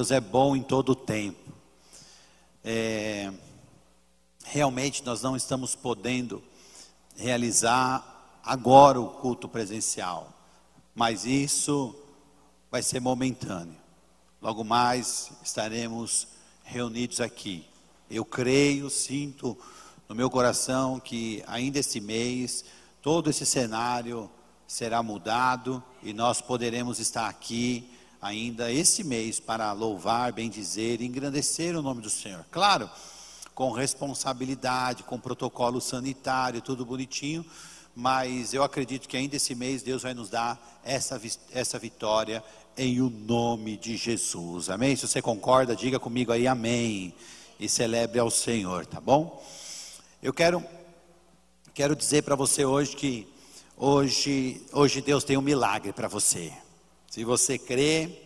Deus é bom em todo o tempo. É, realmente nós não estamos podendo realizar agora o culto presencial, mas isso vai ser momentâneo. Logo mais estaremos reunidos aqui. Eu creio, sinto no meu coração que ainda esse mês todo esse cenário será mudado e nós poderemos estar aqui ainda esse mês para louvar, bendizer e engrandecer o nome do Senhor. Claro, com responsabilidade, com protocolo sanitário, tudo bonitinho, mas eu acredito que ainda esse mês Deus vai nos dar essa, essa vitória em o nome de Jesus. Amém? Se você concorda, diga comigo aí amém e celebre ao Senhor, tá bom? Eu quero quero dizer para você hoje que hoje hoje Deus tem um milagre para você. Se você crê,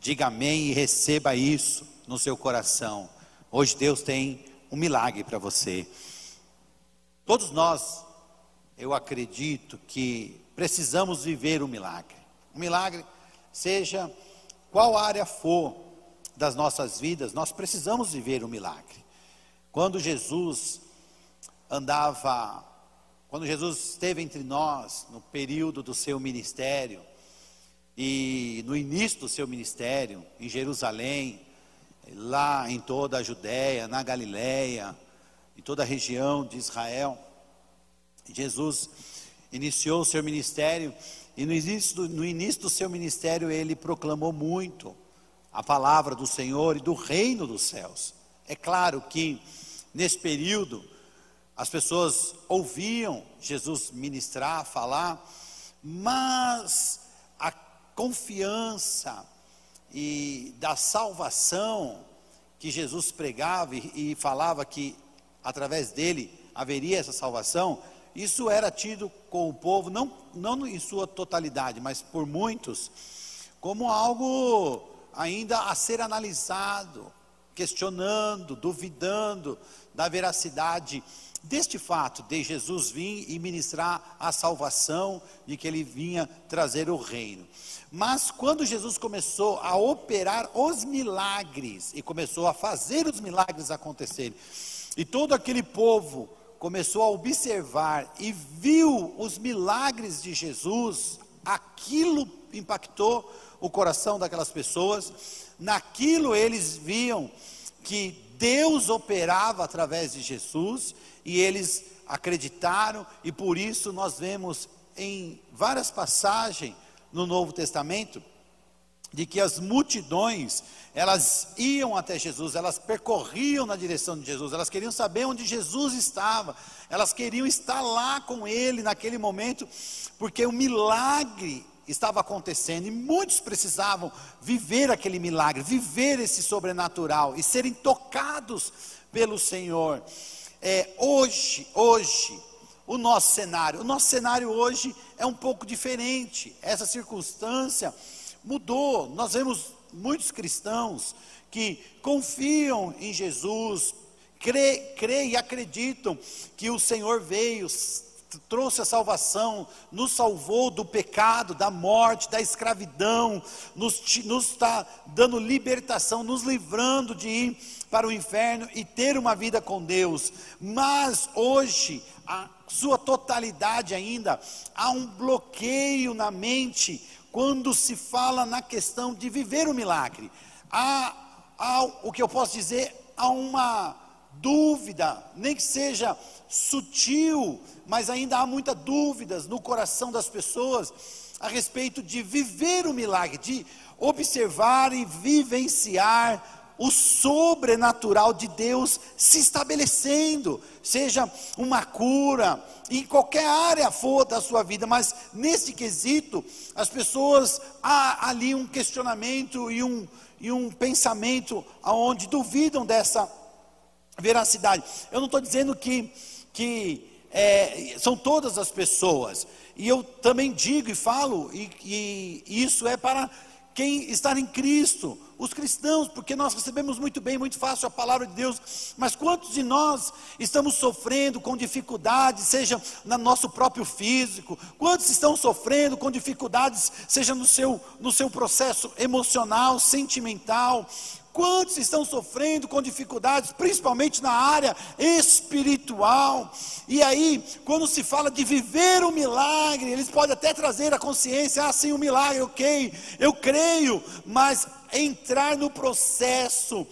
diga amém e receba isso no seu coração. Hoje Deus tem um milagre para você. Todos nós, eu acredito que precisamos viver um milagre. Um milagre, seja qual área for das nossas vidas, nós precisamos viver um milagre. Quando Jesus andava, quando Jesus esteve entre nós no período do seu ministério, e no início do seu ministério, em Jerusalém, lá em toda a Judéia, na Galiléia, em toda a região de Israel, Jesus iniciou o seu ministério e no início, do, no início do seu ministério ele proclamou muito a palavra do Senhor e do reino dos céus. É claro que nesse período as pessoas ouviam Jesus ministrar, falar, mas confiança e da salvação que Jesus pregava e, e falava que através dele haveria essa salvação, isso era tido com o povo, não, não em sua totalidade, mas por muitos, como algo ainda a ser analisado, questionando, duvidando da veracidade deste fato de Jesus vir e ministrar a salvação, de que ele vinha trazer o reino. Mas quando Jesus começou a operar os milagres e começou a fazer os milagres acontecerem, e todo aquele povo começou a observar e viu os milagres de Jesus, aquilo impactou o coração daquelas pessoas, naquilo eles viam que Deus operava através de Jesus e eles acreditaram, e por isso nós vemos em várias passagens no Novo Testamento, de que as multidões, elas iam até Jesus, elas percorriam na direção de Jesus, elas queriam saber onde Jesus estava, elas queriam estar lá com ele naquele momento, porque o milagre estava acontecendo e muitos precisavam viver aquele milagre, viver esse sobrenatural e serem tocados pelo Senhor. É, hoje, hoje, o nosso cenário. O nosso cenário hoje é um pouco diferente. Essa circunstância mudou. Nós vemos muitos cristãos que confiam em Jesus, creem e acreditam que o Senhor veio, trouxe a salvação, nos salvou do pecado, da morte, da escravidão, nos está dando libertação, nos livrando de ir para o inferno e ter uma vida com Deus. Mas hoje, a sua totalidade ainda, há um bloqueio na mente quando se fala na questão de viver o milagre. Há, há o que eu posso dizer, há uma dúvida, nem que seja sutil, mas ainda há muitas dúvidas no coração das pessoas a respeito de viver o milagre, de observar e vivenciar o sobrenatural de Deus se estabelecendo, seja uma cura, em qualquer área for da sua vida, mas nesse quesito, as pessoas, há ali um questionamento e um, e um pensamento aonde duvidam dessa veracidade. Eu não estou dizendo que, que é, são todas as pessoas, e eu também digo e falo, e, e isso é para quem está em Cristo, os cristãos, porque nós recebemos muito bem, muito fácil a palavra de Deus, mas quantos de nós estamos sofrendo com dificuldades, seja no nosso próprio físico, quantos estão sofrendo com dificuldades, seja no seu, no seu processo emocional, sentimental, Quantos estão sofrendo com dificuldades, principalmente na área espiritual? E aí, quando se fala de viver o milagre, eles podem até trazer a consciência, ah, sim, o milagre, ok, eu creio, mas entrar no processo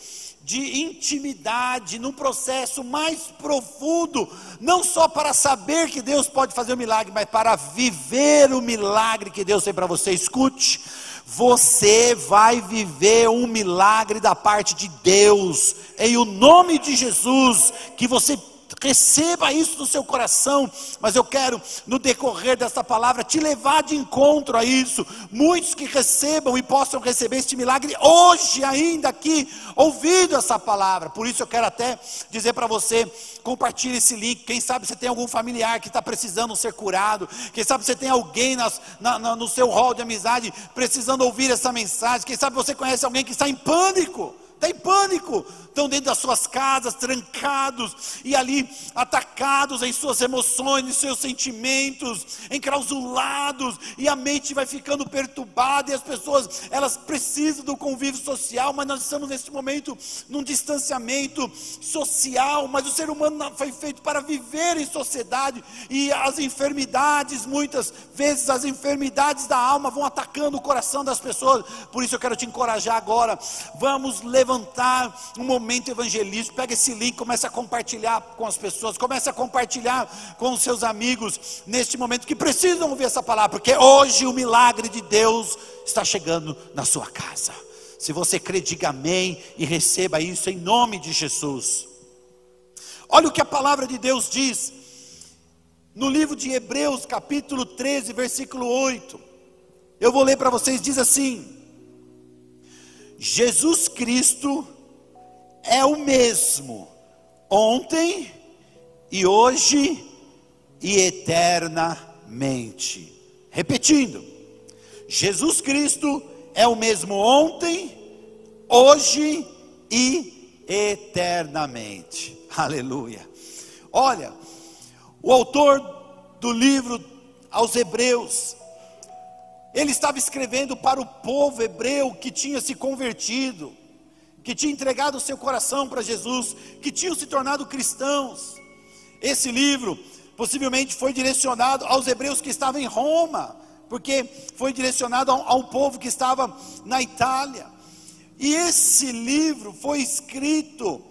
de intimidade, num processo mais profundo, não só para saber que Deus pode fazer o milagre, mas para viver o milagre que Deus tem para você. Escute, você vai viver um milagre da parte de Deus, em o nome de Jesus, que você receba isso no seu coração, mas eu quero, no decorrer desta palavra, te levar de encontro a isso. Muitos que recebam e possam receber este milagre hoje, ainda aqui, ouvindo essa palavra. Por isso eu quero até dizer para você: compartilhe esse link. Quem sabe você tem algum familiar que está precisando ser curado, quem sabe você tem alguém nas, na, na, no seu hall de amizade precisando ouvir essa mensagem, quem sabe você conhece alguém que está em pânico está em pânico, estão dentro das suas casas, trancados e ali atacados em suas emoções, em seus sentimentos, enclausulados, e a mente vai ficando perturbada, e as pessoas, elas precisam do convívio social, mas nós estamos nesse momento num distanciamento social, mas o ser humano foi feito para viver em sociedade, e as enfermidades, muitas vezes as enfermidades da alma vão atacando o coração das pessoas, por isso eu quero te encorajar agora, vamos levantar levantar um momento evangelístico. Pega esse link, começa a compartilhar com as pessoas, começa a compartilhar com os seus amigos neste momento que precisam ouvir essa palavra, porque hoje o milagre de Deus está chegando na sua casa. Se você crê, diga amém e receba isso em nome de Jesus. Olha o que a palavra de Deus diz no livro de Hebreus, capítulo 13, versículo 8. Eu vou ler para vocês, diz assim: Jesus Cristo é o mesmo ontem e hoje e eternamente. Repetindo, Jesus Cristo é o mesmo ontem, hoje e eternamente. Aleluia. Olha, o autor do livro aos Hebreus, ele estava escrevendo para o povo hebreu que tinha se convertido, que tinha entregado o seu coração para Jesus, que tinham se tornado cristãos. Esse livro possivelmente foi direcionado aos hebreus que estavam em Roma, porque foi direcionado a um povo que estava na Itália. E esse livro foi escrito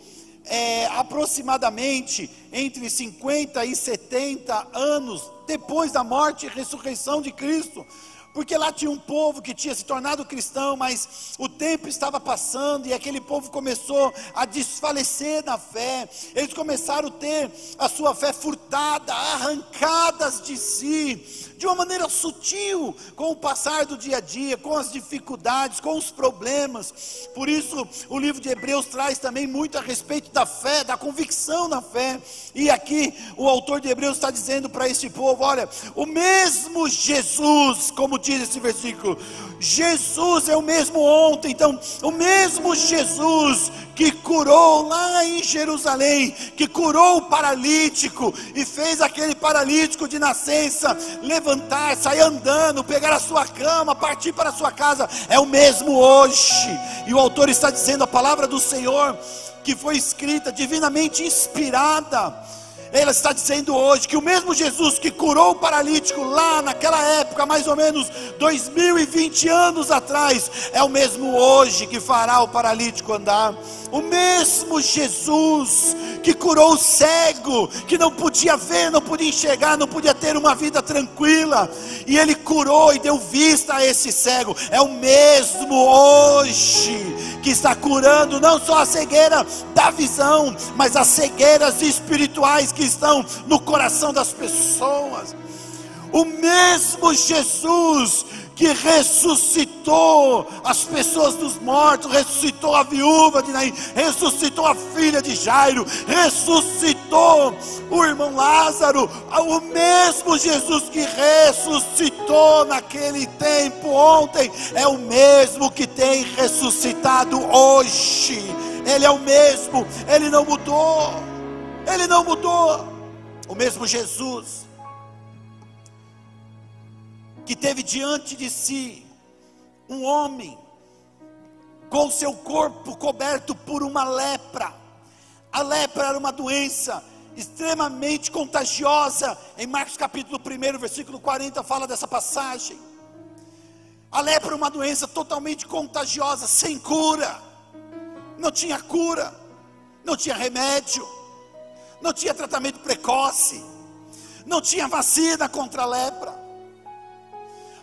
é, aproximadamente entre 50 e 70 anos depois da morte e ressurreição de Cristo. Porque lá tinha um povo que tinha se tornado cristão, mas o tempo estava passando e aquele povo começou a desfalecer na fé. Eles começaram a ter a sua fé furtada, arrancadas de si de uma maneira sutil, com o passar do dia a dia, com as dificuldades, com os problemas. Por isso, o livro de Hebreus traz também muito a respeito da fé, da convicção na fé. E aqui, o autor de Hebreus está dizendo para este povo: olha, o mesmo Jesus, como diz esse versículo, Jesus é o mesmo ontem, então, o mesmo Jesus que curou lá em Jerusalém, que curou o paralítico e fez aquele paralítico de nascença levantar, sair andando, pegar a sua cama, partir para a sua casa, é o mesmo hoje. E o autor está dizendo a palavra do Senhor que foi escrita divinamente inspirada ela está dizendo hoje que o mesmo Jesus que curou o paralítico lá naquela época, mais ou menos 2020 anos atrás, é o mesmo hoje que fará o paralítico andar. O mesmo Jesus que curou o cego, que não podia ver, não podia enxergar, não podia ter uma vida tranquila, e ele curou e deu vista a esse cego, é o mesmo hoje que está curando não só a cegueira da visão, mas as cegueiras espirituais que estão no coração das pessoas. O mesmo Jesus que ressuscitou as pessoas dos mortos, ressuscitou a viúva de Naim, ressuscitou a filha de Jairo, ressuscitou o irmão Lázaro, o mesmo Jesus que ressuscitou naquele tempo, ontem, é o mesmo que tem ressuscitado hoje. Ele é o mesmo, ele não mudou. Ele não mudou. O mesmo Jesus que teve diante de si um homem com seu corpo coberto por uma lepra. A lepra era uma doença extremamente contagiosa. Em Marcos capítulo 1, versículo 40 fala dessa passagem. A lepra é uma doença totalmente contagiosa, sem cura. Não tinha cura, não tinha remédio, não tinha tratamento precoce, não tinha vacina contra a lepra.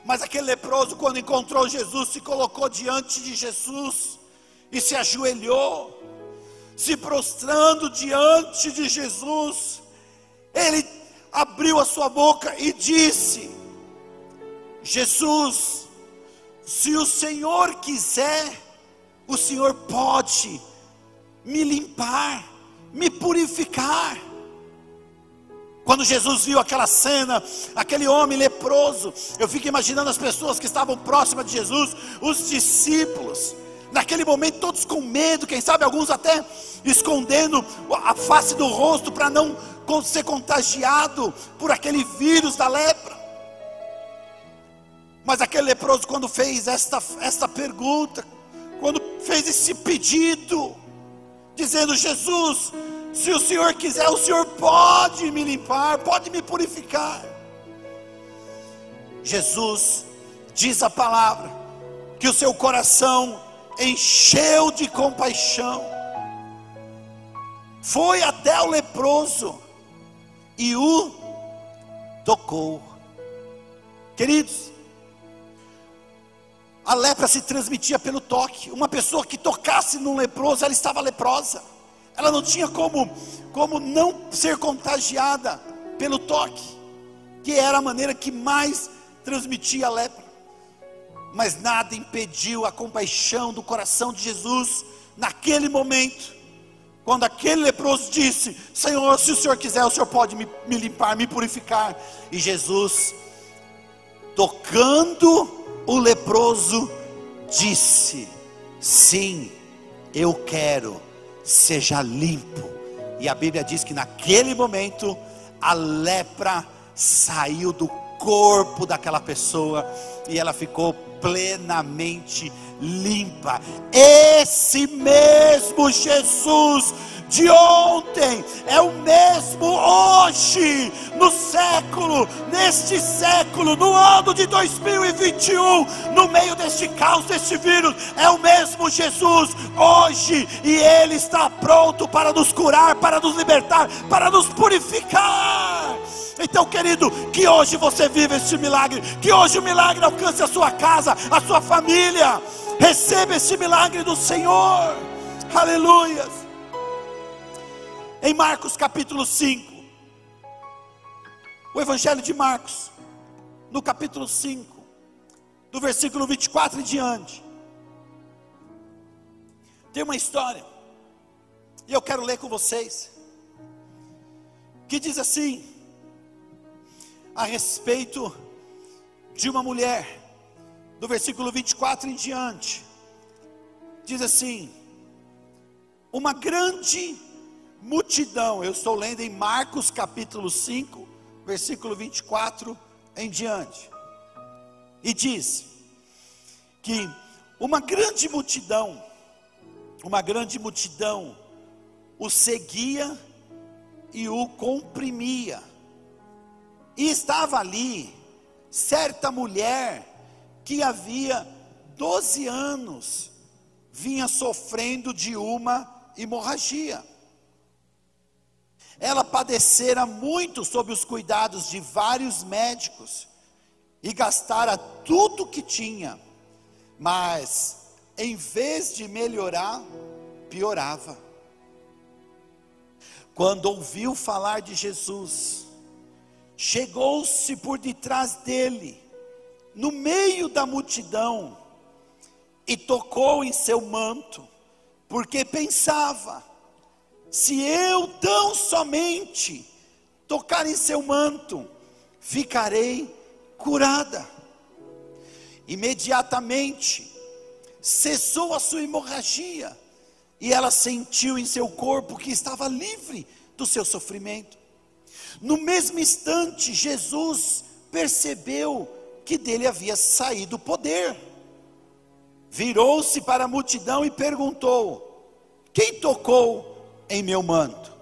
Mas aquele leproso, quando encontrou Jesus, se colocou diante de Jesus e se ajoelhou, se prostrando diante de Jesus. Ele abriu a sua boca e disse: Jesus, se o Senhor quiser, o Senhor pode me limpar, me purificar. Quando Jesus viu aquela cena, aquele homem leproso, eu fico imaginando as pessoas que estavam próximas de Jesus, os discípulos, naquele momento todos com medo, quem sabe alguns até escondendo a face do rosto para não ser contagiado por aquele vírus da lepra. Mas aquele leproso, quando fez esta, esta pergunta, quando fez esse pedido, dizendo: Jesus, se o Senhor quiser, o Senhor pode me limpar, pode me purificar. Jesus diz a palavra que o seu coração encheu de compaixão, foi até o leproso e o tocou. Queridos, a lepra se transmitia pelo toque. Uma pessoa que tocasse num leproso, ela estava leprosa. Ela não tinha como, como não ser contagiada pelo toque, que era a maneira que mais transmitia a lepra. Mas nada impediu a compaixão do coração de Jesus naquele momento, quando aquele leproso disse: Senhor, se o Senhor quiser, o Senhor pode me, me limpar, me purificar. E Jesus, tocando o leproso, disse: Sim, eu quero seja limpo. E a Bíblia diz que naquele momento a lepra saiu do corpo daquela pessoa e ela ficou plenamente limpa. Esse mesmo Jesus de ontem é o mesmo hoje, no século, neste século, no ano de 2021, no meio deste caos, deste vírus, é o mesmo Jesus hoje, e Ele está pronto para nos curar, para nos libertar, para nos purificar. Então, querido, que hoje você viva este milagre, que hoje o milagre alcance a sua casa, a sua família. Receba esse milagre do Senhor. Aleluias em Marcos capítulo 5. O Evangelho de Marcos, no capítulo 5, do versículo 24 em diante. Tem uma história, e eu quero ler com vocês, que diz assim, a respeito de uma mulher, do versículo 24 em diante, diz assim: uma grande multidão. Eu estou lendo em Marcos capítulo 5, versículo 24 em diante. E diz que uma grande multidão, uma grande multidão o seguia e o comprimia. E estava ali certa mulher que havia 12 anos vinha sofrendo de uma hemorragia. Ela padecera muito sob os cuidados de vários médicos e gastara tudo que tinha, mas em vez de melhorar, piorava. Quando ouviu falar de Jesus, chegou-se por detrás dele, no meio da multidão, e tocou em seu manto, porque pensava: se eu tão somente tocar em seu manto, ficarei curada. Imediatamente cessou a sua hemorragia e ela sentiu em seu corpo que estava livre do seu sofrimento. No mesmo instante, Jesus percebeu que dele havia saído o poder. Virou-se para a multidão e perguntou: Quem tocou em meu manto?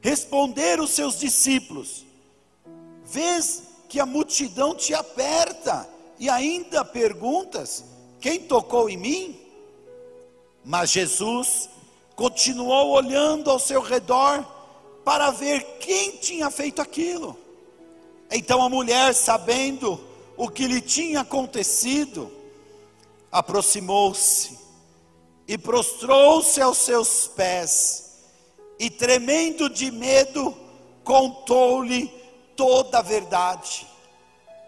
Responderam seus discípulos: Vês que a multidão te aperta e ainda perguntas: Quem tocou em mim? Mas Jesus continuou olhando ao seu redor para ver quem tinha feito aquilo. Então a mulher, sabendo o que lhe tinha acontecido, aproximou-se e prostrou-se aos seus pés, e tremendo de medo, contou-lhe toda a verdade.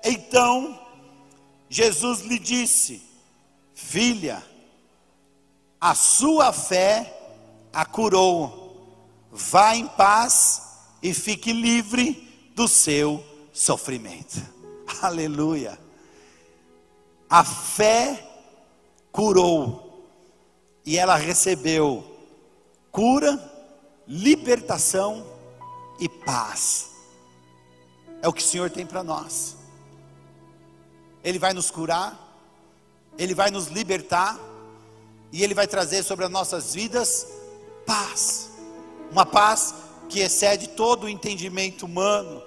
Então Jesus lhe disse: Filha, a sua fé a curou. Vá em paz e fique livre do seu sofrimento. Aleluia. A fé curou e ela recebeu cura, libertação e paz. É o que o Senhor tem para nós. Ele vai nos curar, Ele vai nos libertar, e Ele vai trazer sobre as nossas vidas paz, uma paz que excede todo o entendimento humano.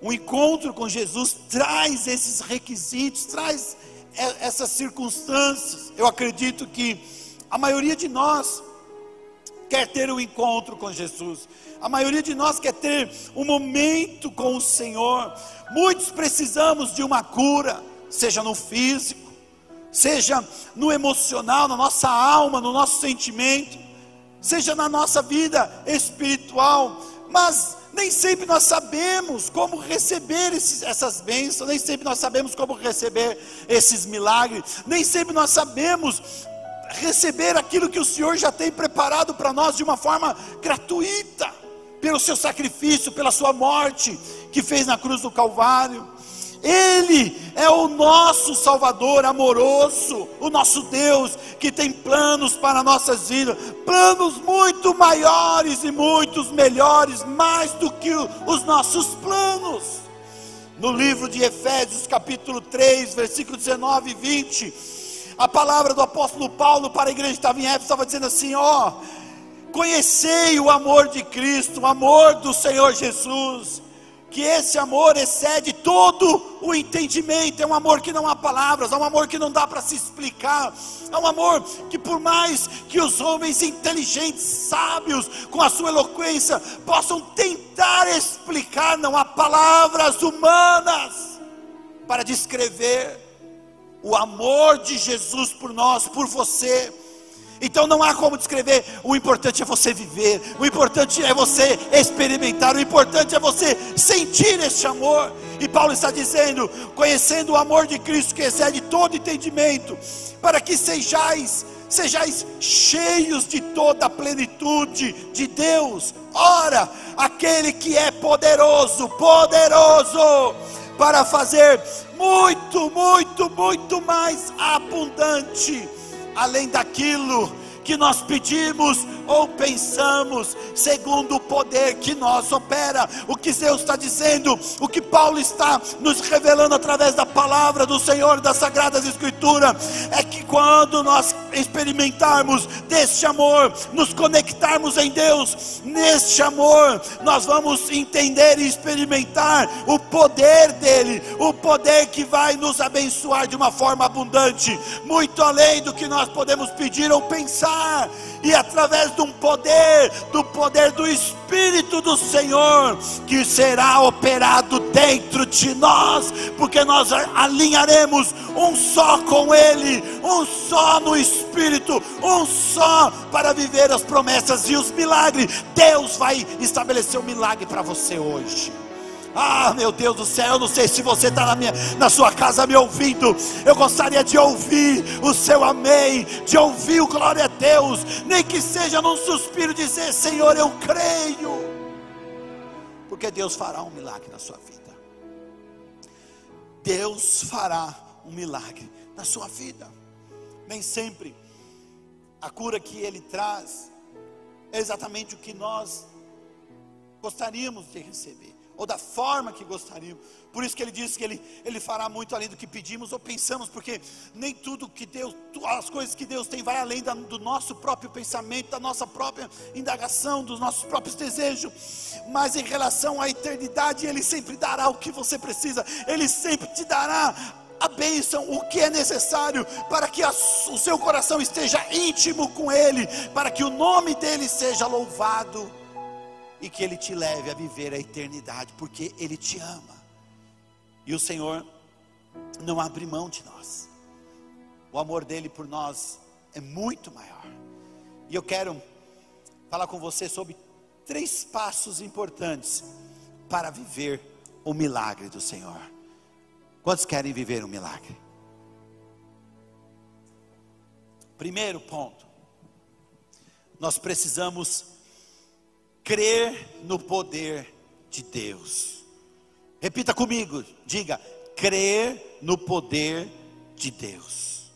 O encontro com Jesus traz esses requisitos, traz essas circunstâncias. Eu acredito que a maioria de nós quer ter um encontro com Jesus. A maioria de nós quer ter um momento com o Senhor. Muitos precisamos de uma cura seja no físico, seja no emocional, na nossa alma, no nosso sentimento, seja na nossa vida espiritual, mas nem sempre nós sabemos como receber esses, essas bênçãos, nem sempre nós sabemos como receber esses milagres, nem sempre nós sabemos receber aquilo que o Senhor já tem preparado para nós de uma forma gratuita, pelo seu sacrifício, pela sua morte que fez na cruz do Calvário. Ele é o nosso Salvador amoroso, o nosso Deus que tem planos para nossas vidas, planos muito maiores e muitos melhores, mais do que os nossos planos. No livro de Efésios, capítulo 3, versículo 19 e 20, a palavra do apóstolo Paulo para a igreja que estava em Éfeso estava dizendo assim: ó, conhecei o amor de Cristo, o amor do Senhor Jesus que esse amor excede todo o entendimento, é um amor que não há palavras, é um amor que não dá para se explicar, é um amor que, por mais que os homens inteligentes, sábios, com a sua eloquência, possam tentar explicar, não há palavras humanas para descrever o amor de Jesus por nós, por você então não há como descrever. O importante é você viver, o importante é você experimentar, o importante é você sentir esse amor. E Paulo está dizendo: conhecendo o amor de Cristo que excede todo entendimento, para que sejais, sejais cheios de toda a plenitude de Deus. Ora, aquele que é poderoso, poderoso, para fazer muito, muito, muito mais abundante além daquilo que nós pedimos ou pensamos, segundo o poder que nós opera. O que Deus está dizendo, o que Paulo está nos revelando através da palavra do Senhor, das Sagradas Escrituras, é que quando nós experimentarmos deste amor, nos conectarmos em Deus, neste amor, nós vamos entender e experimentar o poder dEle, o poder que vai nos abençoar de uma forma abundante, muito além do que nós podemos pedir ou pensar e através de um poder, do poder do Espírito do Senhor, que será operado dentro de nós, porque nós alinharemos um só com Ele, um só no Espírito, um só para viver as promessas e os milagres. Deus vai estabelecer um milagre para você hoje. Ah, meu Deus do céu, eu não sei se você está na, na sua casa me ouvindo. Eu gostaria de ouvir o seu amém, de ouvir o glória a Deus, nem que seja num suspiro dizer: Senhor, eu creio. Porque Deus fará um milagre na sua vida. Deus fará um milagre na sua vida. Nem sempre a cura que Ele traz é exatamente o que nós gostaríamos de receber, ou da forma que gostaríamos. Por isso que ele diz que ele, ele fará muito além do que pedimos ou pensamos, porque nem tudo que Deus, as coisas que Deus tem, vai além da, do nosso próprio pensamento, da nossa própria indagação, dos nossos próprios desejos. Mas em relação à eternidade, Ele sempre dará o que você precisa, Ele sempre te dará a bênção, o que é necessário para que a, o seu coração esteja íntimo com Ele, para que o nome dEle seja louvado e que Ele te leve a viver a eternidade, porque Ele te ama. E o Senhor não abre mão de nós. O amor dele por nós é muito maior. E eu quero falar com você sobre três passos importantes para viver o milagre do Senhor. Quantos querem viver um milagre? Primeiro ponto, nós precisamos crer no poder de Deus. Repita comigo, diga: crer no poder de Deus.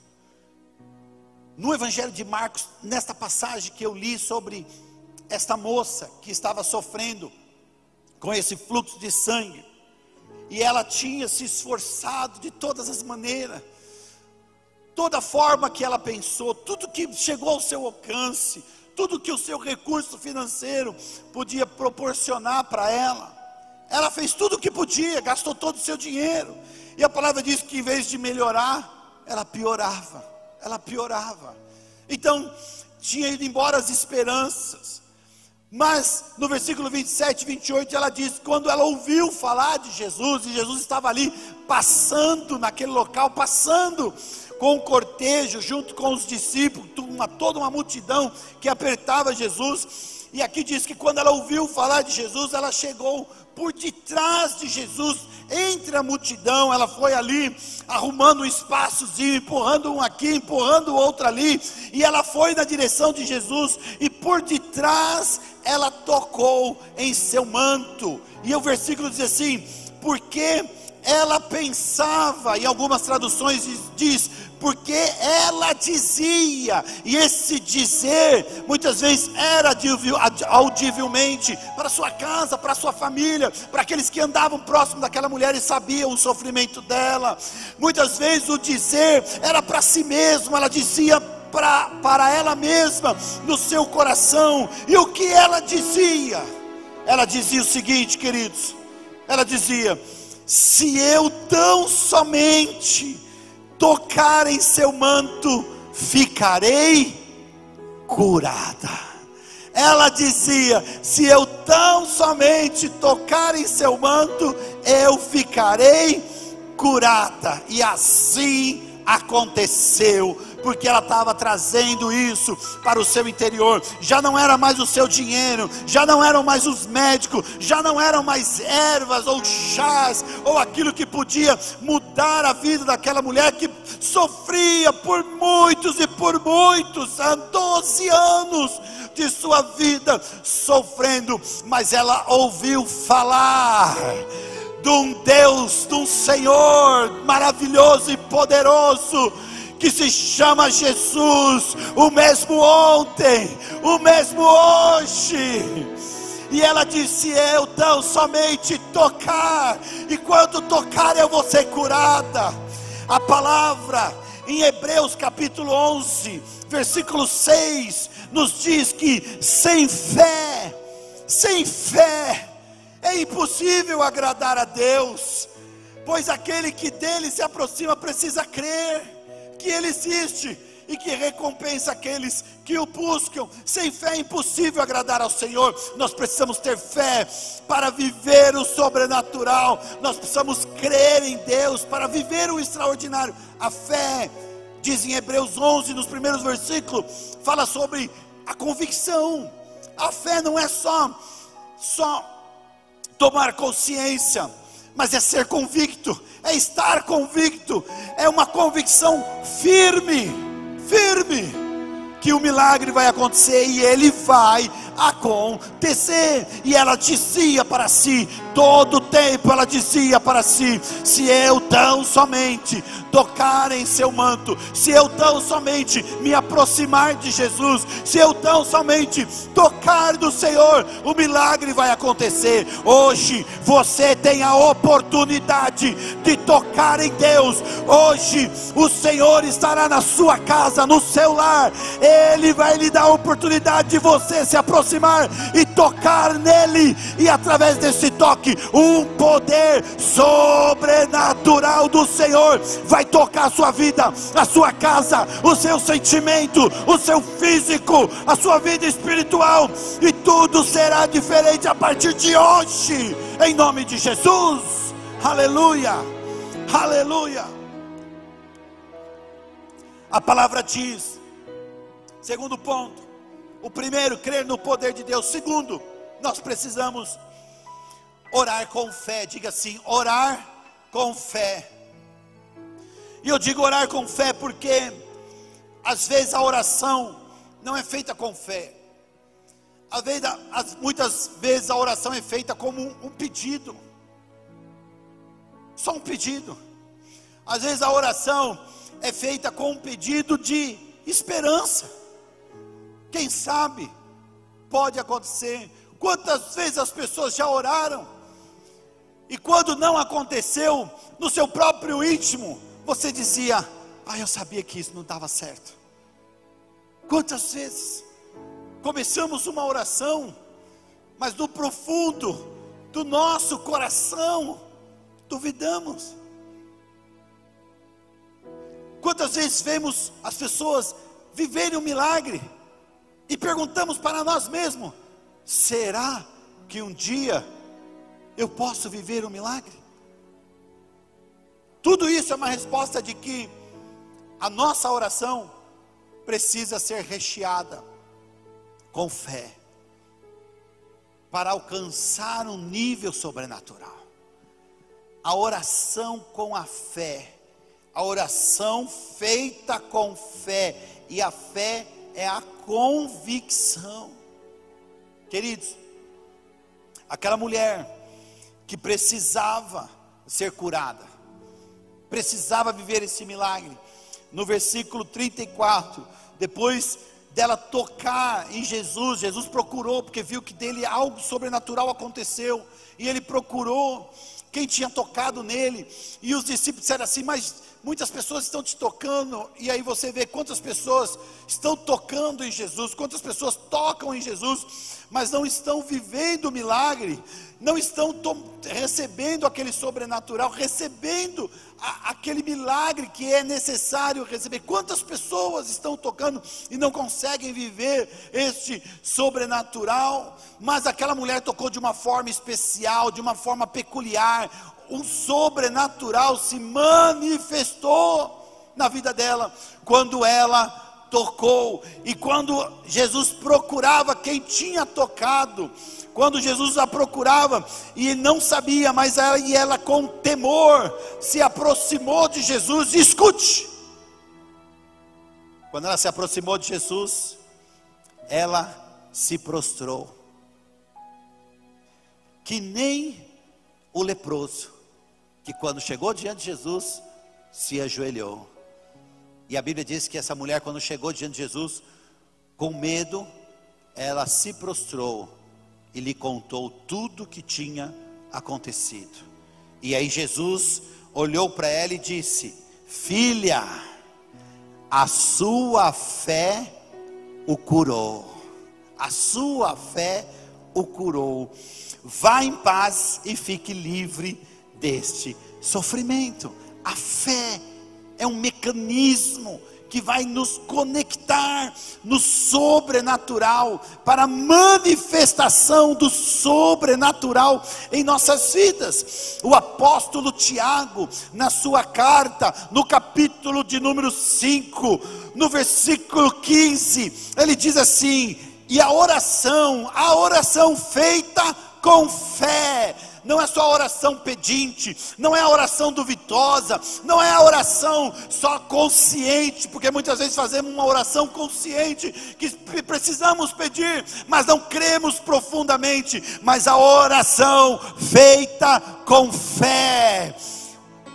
No Evangelho de Marcos, nesta passagem que eu li sobre esta moça que estava sofrendo com esse fluxo de sangue, e ela tinha se esforçado de todas as maneiras, toda forma que ela pensou, tudo que chegou ao seu alcance, tudo que o seu recurso financeiro podia proporcionar para ela. Ela fez tudo o que podia, gastou todo o seu dinheiro. E a palavra diz que em vez de melhorar, ela piorava. Ela piorava. Então, tinha ido embora as esperanças. Mas no versículo 27 e 28 ela diz: quando ela ouviu falar de Jesus, e Jesus estava ali passando naquele local, passando com o cortejo, junto com os discípulos, uma, toda uma multidão que apertava Jesus. E aqui diz que quando ela ouviu falar de Jesus, ela chegou por detrás de Jesus, entre a multidão, ela foi ali arrumando um espaçozinho, empurrando um aqui, empurrando o outro ali, e ela foi na direção de Jesus, e por detrás ela tocou em seu manto. E o versículo diz assim: porque ela pensava, em algumas traduções diz, porque ela dizia, e esse dizer muitas vezes era audivelmente para sua casa, para sua família, para aqueles que andavam próximo daquela mulher e sabiam o sofrimento dela. Muitas vezes o dizer era para si mesmo, ela dizia para, para ela mesma, no seu coração, e o que ela dizia? Ela dizia o seguinte, queridos: ela dizia, se eu tão somente tocar em seu manto, ficarei curada. Ela dizia: Se eu tão somente tocar em seu manto, eu ficarei curada. E assim aconteceu porque ela estava trazendo isso para o seu interior. Já não era mais o seu dinheiro, já não eram mais os médicos, já não eram mais ervas ou chás ou aquilo que podia mudar a vida daquela mulher que sofria por muitos e por muitos, há 12 anos de sua vida sofrendo, mas ela ouviu falar de um Deus, de um Senhor maravilhoso e poderoso que se chama Jesus, o mesmo ontem, o mesmo hoje. E ela disse: Eu tão somente tocar, e quando tocar eu vou ser curada. A palavra em Hebreus capítulo 11, versículo 6, nos diz que sem fé, sem fé, é impossível agradar a Deus, pois aquele que dele se aproxima precisa crer que Ele existe e que recompensa aqueles que o buscam. Sem fé é impossível agradar ao Senhor. Nós precisamos ter fé para viver o sobrenatural. Nós precisamos crer em Deus para viver o extraordinário. A fé, diz em Hebreus 11, nos primeiros versículos, fala sobre a convicção. A fé não é só só tomar consciência mas é ser convicto, é estar convicto, é uma convicção firme, firme, que o milagre vai acontecer e ele vai acontecer. E ela dizia para si: todo o tempo ela dizia para si: se eu tão somente tocar em seu manto, se eu tão somente me aproximar de Jesus, se eu tão somente tocar do Senhor, o milagre vai acontecer. Hoje você tem a oportunidade de tocar em Deus. Hoje o Senhor estará na sua casa, no seu lar. Ele vai lhe dar a oportunidade de você se aproximar e tocar nele e através desse toque, um poder sobrenatural do Senhor vai tocar a sua vida, a sua casa, o seu sentimento, o seu físico, a sua vida espiritual, e tudo será diferente a partir de hoje, em nome de Jesus. Aleluia, aleluia. A palavra diz, segundo ponto, o primeiro, crer no poder de Deus. Segundo, nós precisamos orar com fé. Diga assim: orar com fé. E eu digo orar com fé porque às vezes a oração não é feita com fé. Às vezes, muitas vezes a oração é feita como um, um pedido. Só um pedido. Às vezes a oração é feita com um pedido de esperança. Quem sabe pode acontecer. Quantas vezes as pessoas já oraram e quando não aconteceu, no seu próprio íntimo, você dizia: Ah, eu sabia que isso não estava certo. Quantas vezes começamos uma oração, mas no profundo do nosso coração duvidamos. Quantas vezes vemos as pessoas viverem um milagre e perguntamos para nós mesmos: será que um dia eu posso viver um milagre? Tudo isso é uma resposta de que a nossa oração precisa ser recheada com fé para alcançar um nível sobrenatural. A oração com a fé, a oração feita com fé, e a fé é a convicção. Queridos, aquela mulher que precisava ser curada, precisava viver esse milagre. No versículo 34, depois dela tocar em Jesus, Jesus procurou, porque viu que dele algo sobrenatural aconteceu, e ele procurou quem tinha tocado nele, e os discípulos disseram assim: Mas muitas pessoas estão te tocando, e aí você vê quantas pessoas estão tocando em Jesus, quantas pessoas tocam em Jesus, mas não estão vivendo o milagre, não estão recebendo aquele sobrenatural, recebendo aquele milagre que é necessário receber. Quantas pessoas estão tocando e não conseguem viver este sobrenatural? Mas aquela mulher tocou de uma forma especial, de uma forma peculiar, o sobrenatural se manifestou na vida dela quando ela tocou. E quando Jesus procurava quem tinha tocado, quando Jesus a procurava e não sabia, mas ela, e ela com temor se aproximou de Jesus. Escute, quando ela se aproximou de Jesus, ela se prostrou, que nem o leproso que quando chegou diante de Jesus, se ajoelhou. E a Bíblia diz que essa mulher, quando chegou diante de Jesus, com medo, ela se prostrou e lhe contou tudo o que tinha acontecido. E aí Jesus olhou para ela e disse: Filha, a sua fé o curou. A sua fé o curou. Vá em paz e fique livre deste sofrimento. A fé é um mecanismo que vai nos conectar no sobrenatural, para a manifestação do sobrenatural em nossas vidas. O apóstolo Tiago, na sua carta, no capítulo de número 5, no versículo 15, ele diz assim: e a oração, a oração feita com fé. Não é só a oração pedinte, não é a oração duvidosa, não é a oração só consciente, porque muitas vezes fazemos uma oração consciente que precisamos pedir, mas não cremos profundamente, mas a oração feita com fé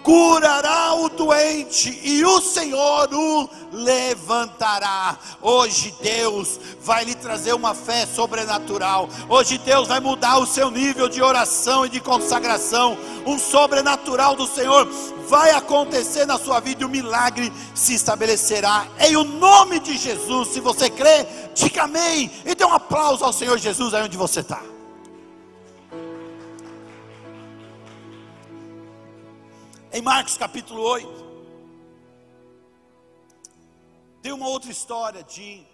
curará o doente e o Senhor o levantará. Hoje Deus vai lhe trazer uma fé sobrenatural. Hoje Deus vai mudar o seu nível de oração e de consagração. Um sobrenatural do Senhor vai acontecer na sua vida e o milagre se estabelecerá. Em o nome de Jesus, se você crê, diga amém e dê um aplauso ao Senhor Jesus aí onde você está. Em Marcos capítulo 8, tem uma outra história de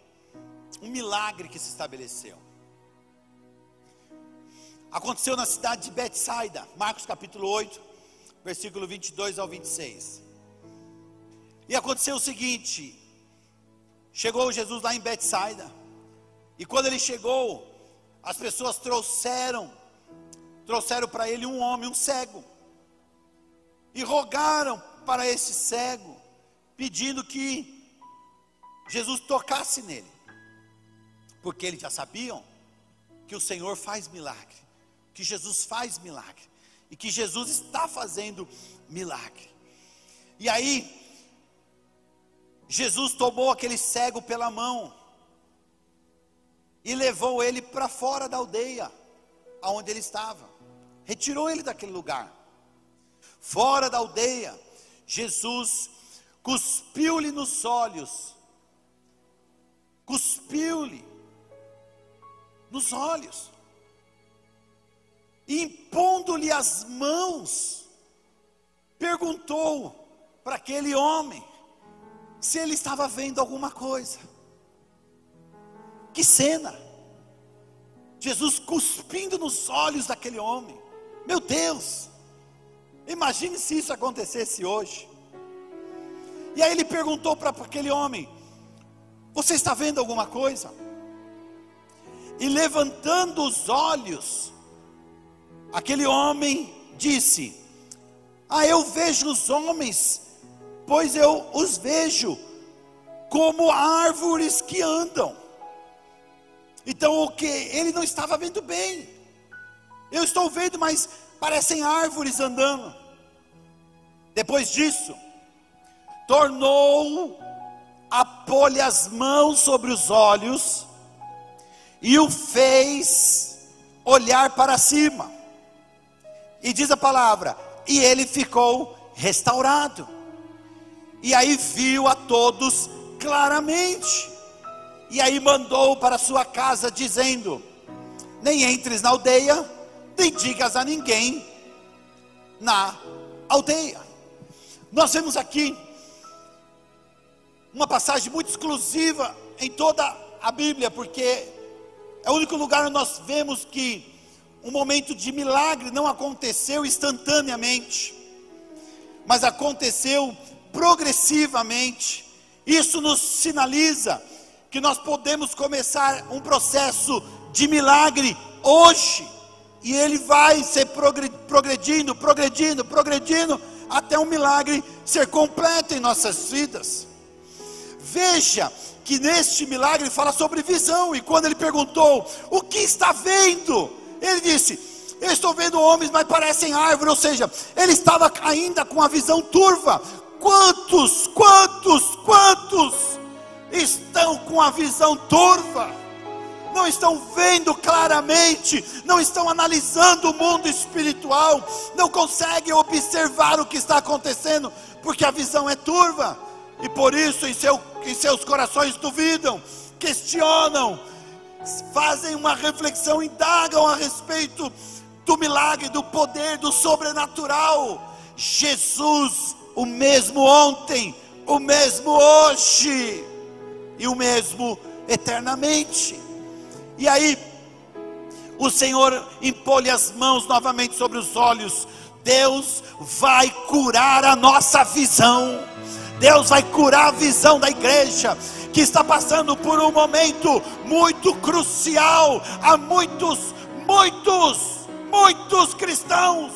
um milagre que se estabeleceu. Aconteceu na cidade de Betsaida, Marcos capítulo 8, versículo 22 ao 26. E aconteceu o seguinte: chegou Jesus lá em Betsaida, e quando ele chegou, as pessoas trouxeram, trouxeram para ele um homem, um cego e rogaram para esse cego, pedindo que Jesus tocasse nele, porque eles já sabiam que o Senhor faz milagre, que Jesus faz milagre, e que Jesus está fazendo milagre. E aí, Jesus tomou aquele cego pela mão e levou ele para fora da aldeia, aonde ele estava, retirou ele daquele lugar fora da aldeia, Jesus cuspiu-lhe nos olhos, cuspiu-lhe nos olhos, impondo-lhe as mãos, perguntou para aquele homem se ele estava vendo alguma coisa. Que cena! Jesus cuspindo nos olhos daquele homem. Meu Deus! Imagine se isso acontecesse hoje. E aí ele perguntou para aquele homem: Você está vendo alguma coisa? E levantando os olhos, aquele homem disse: Ah, eu vejo os homens, pois eu os vejo como árvores que andam. Então o que? Ele não estava vendo bem. Eu estou vendo, mas parecem árvores andando. Depois disso, tornou a pôr-lhe as mãos sobre os olhos e o fez olhar para cima. E diz a palavra: e ele ficou restaurado. E aí viu a todos claramente. E aí mandou para sua casa, dizendo: Nem entres na aldeia nem digas a ninguém na aldeia. Nós vemos aqui uma passagem muito exclusiva em toda a Bíblia, porque é o único lugar onde nós vemos que um momento de milagre não aconteceu instantaneamente, mas aconteceu progressivamente. Isso nos sinaliza que nós podemos começar um processo de milagre hoje. E ele vai ser progredindo, progredindo, progredindo, até um milagre ser completo em nossas vidas. Veja que neste milagre fala sobre visão, e quando ele perguntou: O que está vendo? Ele disse: Eu estou vendo homens, mas parecem árvores, ou seja, ele estava ainda com a visão turva. Quantos, quantos, quantos estão com a visão turva? Não estão vendo claramente, não estão analisando o mundo espiritual, não conseguem observar o que está acontecendo, porque a visão é turva, e por isso em, seu, em seus corações duvidam, questionam, fazem uma reflexão, indagam a respeito do milagre, do poder, do sobrenatural. Jesus, o mesmo ontem, o mesmo hoje e o mesmo eternamente. E aí, o Senhor impõe as mãos novamente sobre os olhos. Deus vai curar a nossa visão. Deus vai curar a visão da igreja que está passando por um momento muito crucial. Há muitos, muitos muitos cristãos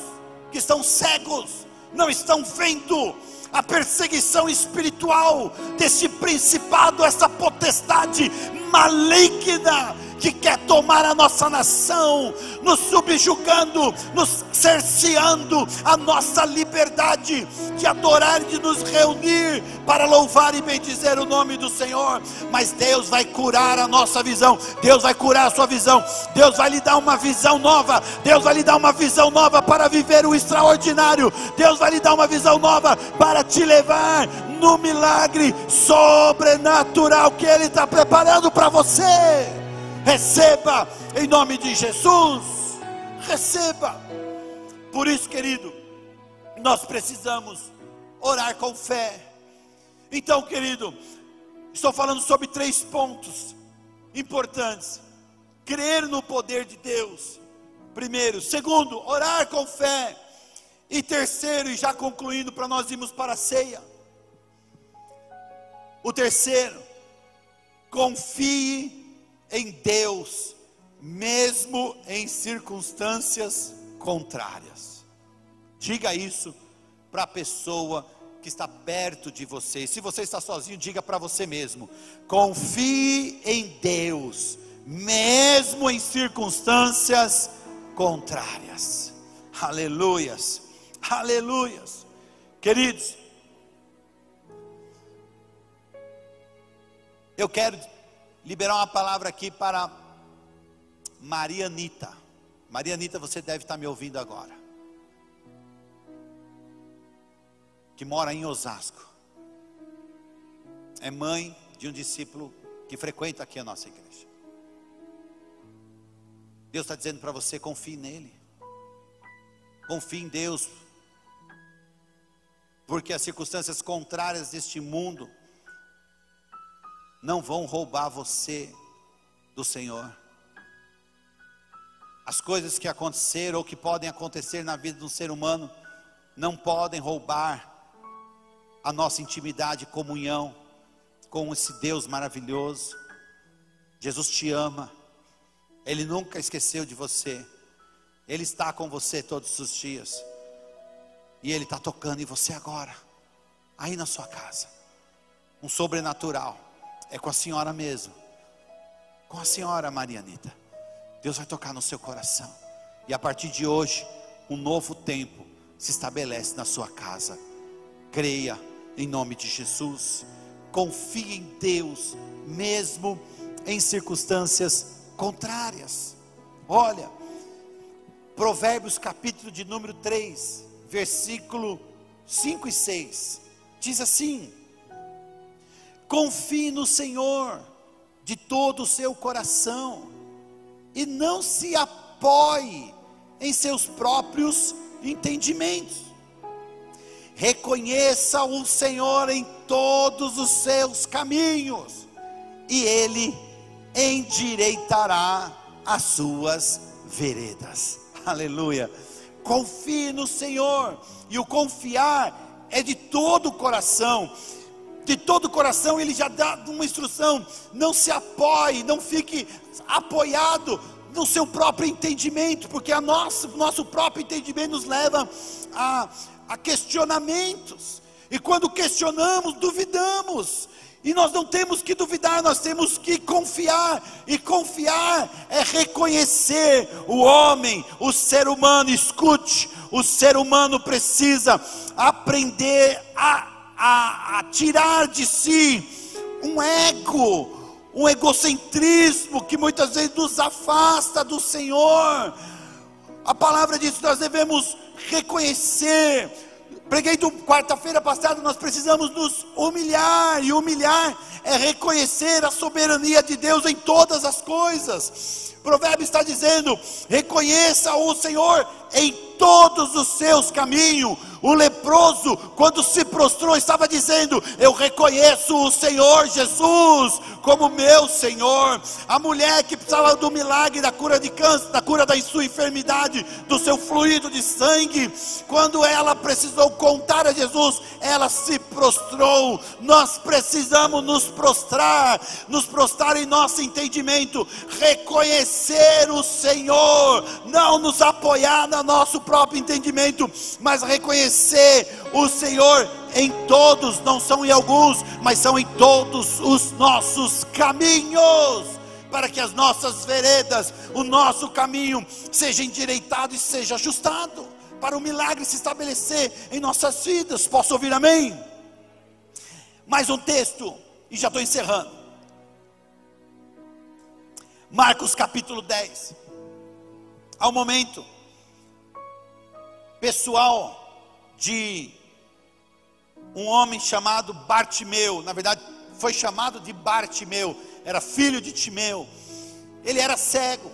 que estão cegos, não estão vendo a perseguição espiritual desse principado, essa potestade maligna que quer tomar a nossa nação, nos subjugando, nos cerceando a nossa liberdade de adorar e de nos reunir para louvar e bendizer o nome do Senhor. Mas Deus vai curar a nossa visão, Deus vai curar a sua visão, Deus vai lhe dar uma visão nova, Deus vai lhe dar uma visão nova para viver o extraordinário, Deus vai lhe dar uma visão nova para te levar no milagre sobrenatural que Ele está preparando para você. Receba em nome de Jesus. Receba. Por isso, querido, nós precisamos orar com fé. Então, querido, estou falando sobre três pontos importantes: crer no poder de Deus, primeiro, segundo, orar com fé, e terceiro, e já concluindo, para nós irmos para a ceia. O terceiro, confie em Deus, mesmo em circunstâncias contrárias. Diga isso para a pessoa que está perto de você. Se você está sozinho, diga para você mesmo: confie em Deus, mesmo em circunstâncias contrárias. Aleluias, aleluias. Queridos, eu quero liberar uma palavra aqui para Maria Anitta. Maria Anitta, você deve estar me ouvindo agora. Que mora em Osasco. É mãe de um discípulo que frequenta aqui a nossa igreja. Deus está dizendo para você: confie nele. Confie em Deus. Porque as circunstâncias contrárias deste mundo não vão roubar você do Senhor. As coisas que aconteceram ou que podem acontecer na vida do ser humano não podem roubar a nossa intimidade e comunhão com esse Deus maravilhoso. Jesus te ama, Ele nunca esqueceu de você, Ele está com você todos os dias, e Ele está tocando em você agora, aí na sua casa, um sobrenatural é com a senhora mesmo. Com a senhora Maria Anitta. Deus vai tocar no seu coração. E a partir de hoje, um novo tempo se estabelece na sua casa. Creia em nome de Jesus. Confie em Deus, mesmo em circunstâncias contrárias. Olha, Provérbios capítulo de número 3, versículo 5 e 6. Diz assim: Confie no Senhor de todo o seu coração e não se apoie em seus próprios entendimentos. Reconheça o Senhor em todos os seus caminhos e Ele endireitará as suas veredas. Aleluia. Confie no Senhor e o confiar é de todo o coração de todo o coração, ele já dá uma instrução: não se apoie, não fique apoiado no seu próprio entendimento, porque a nosso, nosso próprio entendimento nos leva a, a questionamentos, e quando questionamos, duvidamos. E nós não temos que duvidar, nós temos que confiar. E confiar é reconhecer o homem, o ser humano. Escute, o ser humano precisa aprender a a, a tirar de si um ego, um egocentrismo que muitas vezes nos afasta do Senhor. A palavra diz que nós devemos reconhecer. Preguei do quarta-feira passada, nós precisamos nos humilhar, e humilhar é reconhecer a soberania de Deus em todas as coisas. Provérbio está dizendo: reconheça o Senhor em todos os seus caminhos. O leproso, quando se prostrou, estava dizendo: Eu reconheço o Senhor Jesus como meu Senhor. A mulher que precisava do milagre da cura de câncer, da cura da sua enfermidade, do seu fluido de sangue, quando ela precisou contar a Jesus, ela se prostrou. Nós precisamos nos prostrar, nos prostrar em nosso entendimento, reconhecer o Senhor, não nos apoiar no nosso próprio entendimento, mas reconhecer o Senhor em todos, não são em alguns, mas são em todos os nossos caminhos, para que as nossas veredas, o nosso caminho, seja endireitado e seja ajustado, para o milagre se estabelecer em nossas vidas. Posso ouvir amém? Mais um texto, e já estou encerrando. Marcos capítulo 10. Ao momento, pessoal de um homem chamado Bartimeu, na verdade foi chamado de Bartimeu, era filho de Timeu. Ele era cego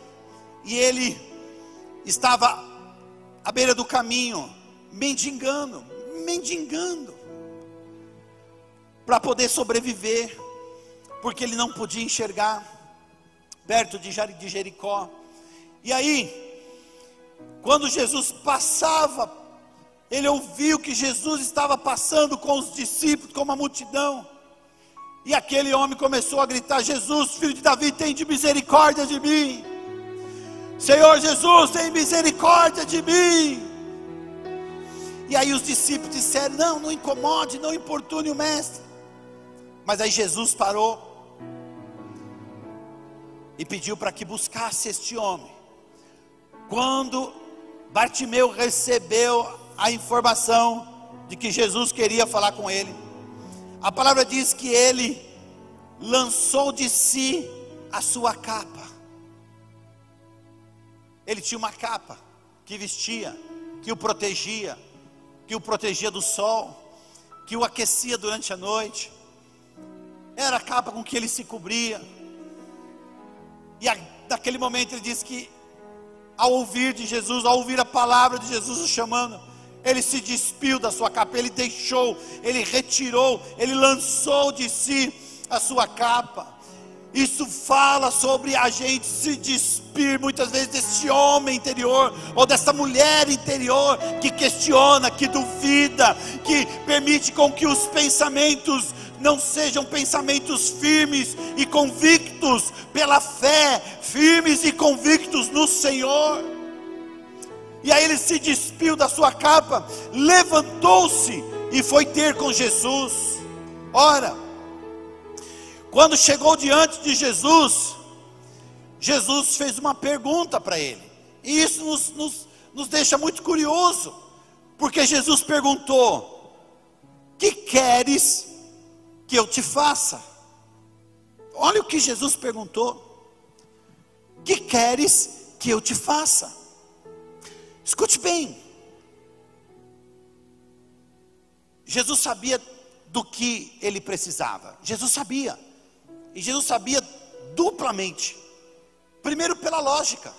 e ele estava à beira do caminho, mendigando, mendigando, para poder sobreviver, porque ele não podia enxergar, perto de Jericó. E aí, quando Jesus passava ele ouviu que Jesus estava passando com os discípulos, com uma multidão. E aquele homem começou a gritar: Jesus, filho de Davi, tem de misericórdia de mim. Senhor Jesus, tem misericórdia de mim. E aí os discípulos disseram: Não, não incomode, não importune o mestre. Mas aí Jesus parou e pediu para que buscasse este homem. Quando Bartimeu recebeu a informação de que Jesus queria falar com ele. A palavra diz que ele lançou de si a sua capa. Ele tinha uma capa que vestia, que o protegia, que o protegia do sol, que o aquecia durante a noite. Era a capa com que ele se cobria. E a, naquele momento ele disse que, ao ouvir de Jesus, ao ouvir a palavra de Jesus o chamando, ele se despiu da sua capa, ele deixou, ele retirou, ele lançou de si a sua capa. Isso fala sobre a gente se despir muitas vezes desse homem interior ou dessa mulher interior que questiona, que duvida, que permite com que os pensamentos não sejam pensamentos firmes e convictos pela fé, firmes e convictos no Senhor. E aí ele se despiu da sua capa, levantou-se e foi ter com Jesus. Ora, quando chegou diante de Jesus, Jesus fez uma pergunta para ele. E isso nos, nos, nos deixa muito curioso, porque Jesus perguntou: Que queres que eu te faça? Olha o que Jesus perguntou: Que queres que eu te faça? Escute bem. Jesus sabia do que ele precisava. Jesus sabia. E Jesus sabia duplamente. Primeiro pela lógica.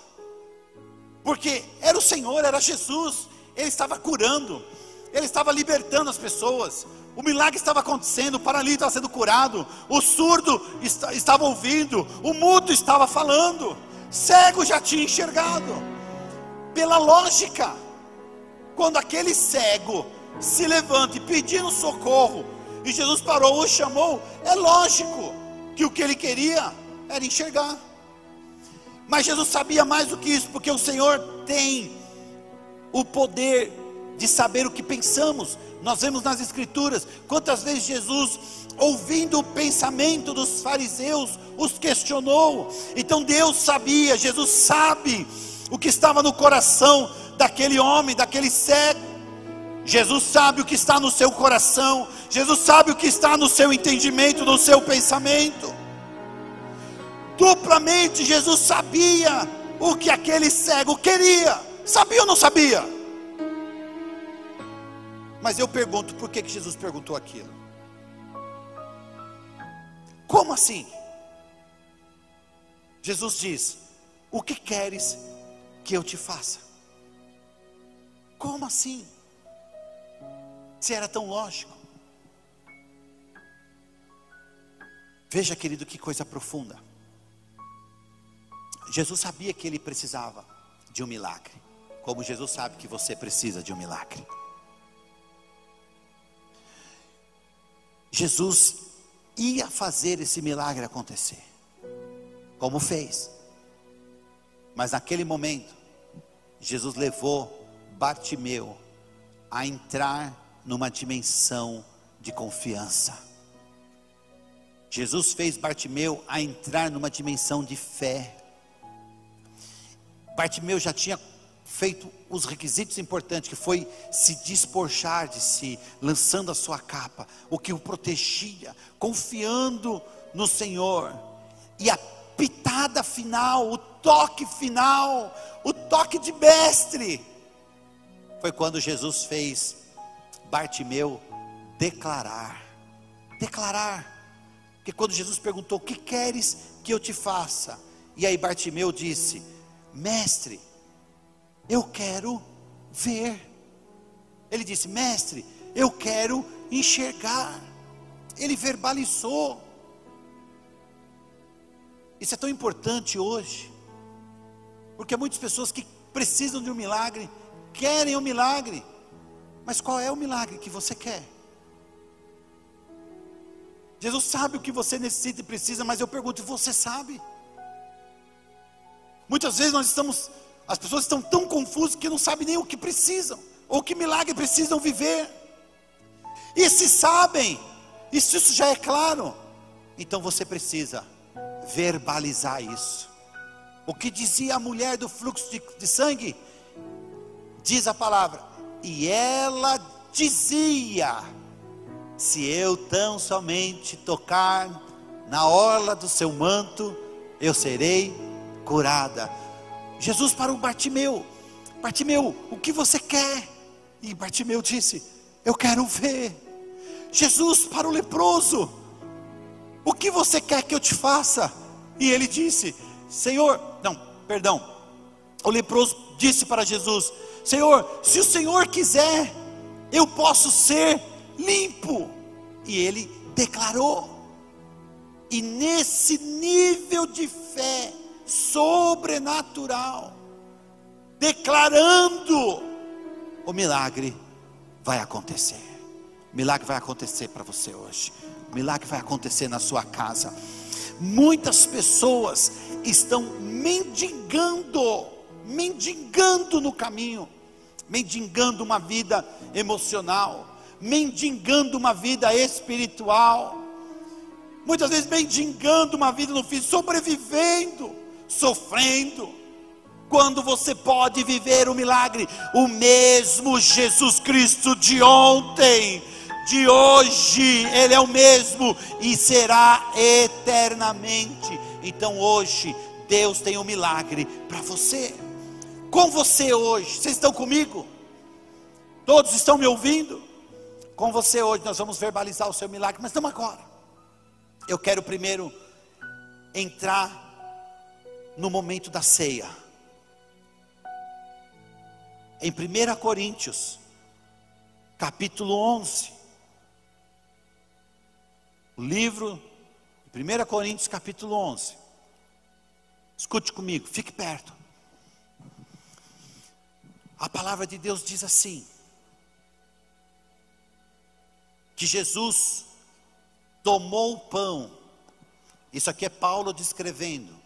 Porque era o Senhor, era Jesus, ele estava curando, ele estava libertando as pessoas. O milagre estava acontecendo, o paralítico estava sendo curado, o surdo estava ouvindo, o mudo estava falando, cego já tinha enxergado pela lógica. Quando aquele cego se levanta e pedindo socorro, e Jesus parou, o chamou, é lógico que o que ele queria era enxergar. Mas Jesus sabia mais do que isso, porque o Senhor tem o poder de saber o que pensamos. Nós vemos nas Escrituras quantas vezes Jesus, ouvindo o pensamento dos fariseus, os questionou. Então Deus sabia, Jesus sabe o que estava no coração daquele homem, daquele cego. Jesus sabe o que está no seu coração, Jesus sabe o que está no seu entendimento, no seu pensamento. Duplamente Jesus sabia o que aquele cego queria. Sabia ou não sabia? Mas eu pergunto, por que, que Jesus perguntou aquilo? Como assim? Jesus diz: O que queres que eu te faça. Como assim? Se era tão lógico. Veja, querido, que coisa profunda. Jesus sabia que ele precisava de um milagre, como Jesus sabe que você precisa de um milagre. Jesus ia fazer esse milagre acontecer, como fez. Mas naquele momento, Jesus levou Bartimeu a entrar numa dimensão de confiança. Jesus fez Bartimeu a entrar numa dimensão de fé. Bartimeu já tinha feito os requisitos importantes, que foi se despojar de si, lançando a sua capa, o que o protegia, confiando no Senhor. E a pitada final, o toque final, o toque de mestre, foi quando Jesus fez Bartimeu declarar. Declarar. Porque quando Jesus perguntou: O que queres que eu te faça? E aí Bartimeu disse: Mestre, eu quero ver. Ele disse: Mestre, eu quero enxergar. Ele verbalizou. Isso é tão importante hoje, porque muitas pessoas que precisam de um milagre, querem um milagre, mas qual é o milagre que você quer? Jesus sabe o que você necessita e precisa, mas eu pergunto, você sabe? Muitas vezes nós estamos, as pessoas estão tão confusas que não sabem nem o que precisam, ou que milagre precisam viver. E se sabem, e se isso já é claro, então você precisa verbalizar isso. O que dizia a mulher do fluxo de, de sangue? Diz a palavra, e ela dizia: Se eu tão somente tocar na orla do seu manto, eu serei curada. Jesus para o Bartimeu: Bartimeu, o que você quer? E Bartimeu disse: Eu quero ver. Jesus para o leproso: O que você quer que eu te faça? E ele disse: Senhor, não, perdão. O leproso disse para Jesus: Senhor, se o Senhor quiser, eu posso ser limpo. E ele declarou. E nesse nível de fé sobrenatural, declarando, o milagre vai acontecer. O milagre vai acontecer para você hoje. O milagre vai acontecer na sua casa. Muitas pessoas estão mendigando, mendigando no caminho, mendigando uma vida emocional, mendigando uma vida espiritual, muitas vezes mendigando uma vida no fim, sobrevivendo, sofrendo. Quando você pode viver o milagre, o mesmo Jesus Cristo de ontem, de hoje, Ele é o mesmo e será eternamente. Então hoje, Deus tem um milagre para você com você hoje. Vocês estão comigo? Todos estão me ouvindo? Com você hoje nós vamos verbalizar o seu milagre, mas não agora. Eu quero primeiro entrar no momento da ceia. Em 1 Coríntios, capítulo 11. O livro, 1 Coríntios, capítulo 11. Escute comigo, fique perto. A palavra de Deus diz assim: que Jesus tomou o pão. Isso aqui é Paulo descrevendo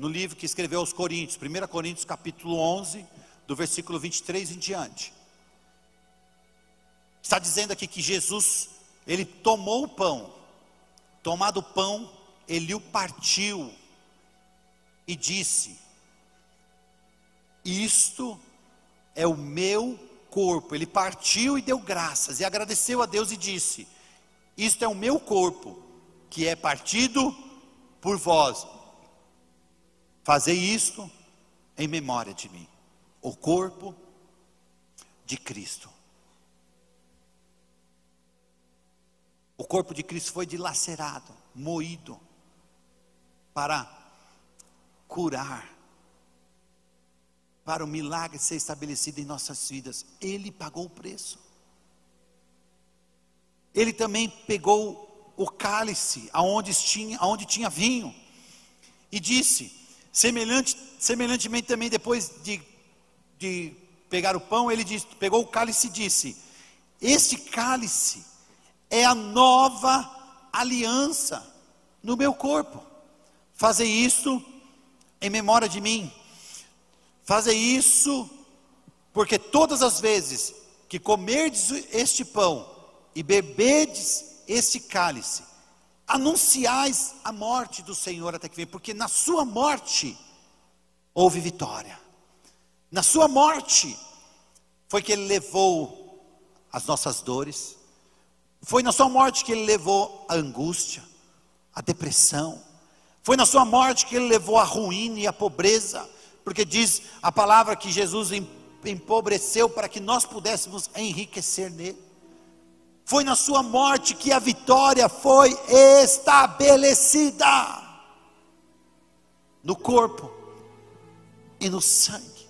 no livro que escreveu aos Coríntios, 1 Coríntios capítulo 11, do versículo 23 em diante. Está dizendo aqui que Jesus, ele tomou o pão, tomado o pão, ele o partiu e disse: Isto é o meu corpo. Ele partiu e deu graças e agradeceu a Deus e disse: Isto é o meu corpo, que é partido por vós. Fazei isto em memória de mim. O corpo de Cristo. O corpo de Cristo foi dilacerado, moído, para curar para o milagre ser estabelecido em nossas vidas. Ele pagou o preço. Ele também pegou o cálice aonde tinha, aonde tinha vinho e disse: semelhante, semelhantemente também depois de, de pegar o pão, ele pegou o cálice e disse: Este cálice é a nova aliança no meu corpo. Fazei isso em memória de mim. Fazei isso porque todas as vezes que comerdes este pão e bebedes este cálice, anunciais a morte do Senhor até que vem, porque na sua morte houve vitória. Na sua morte foi que ele levou as nossas dores, foi na sua morte que ele levou a angústia, a depressão, foi na sua morte que ele levou a ruína e a pobreza, porque diz a palavra que Jesus empobreceu para que nós pudéssemos enriquecer nele. Foi na sua morte que a vitória foi estabelecida no corpo e no sangue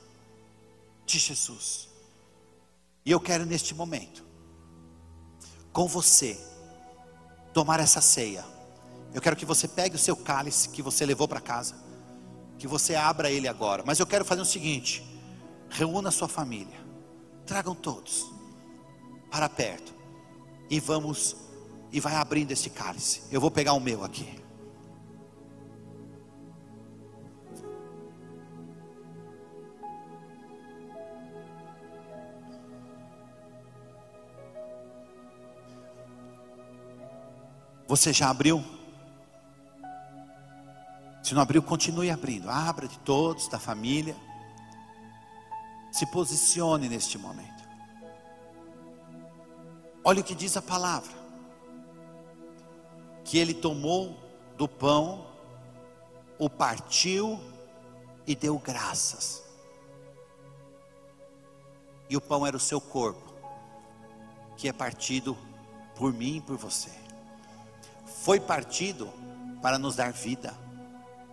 de Jesus. E eu quero neste momento, com você, tomar essa ceia. Eu quero que você pegue o seu cálice que você levou para casa, que você abra ele agora. Mas eu quero fazer o seguinte: reúna a sua família, tragam todos para perto e vamos e vai abrindo esse cálice. Eu vou pegar o meu aqui. Você já abriu? Se não abriu, continue abrindo. Abra de todos, da família. Se posicione neste momento. Olha o que diz a palavra: que ele tomou do pão, o partiu e deu graças. E o pão era o seu corpo, que é partido por mim e por você. Foi partido para nos dar vida,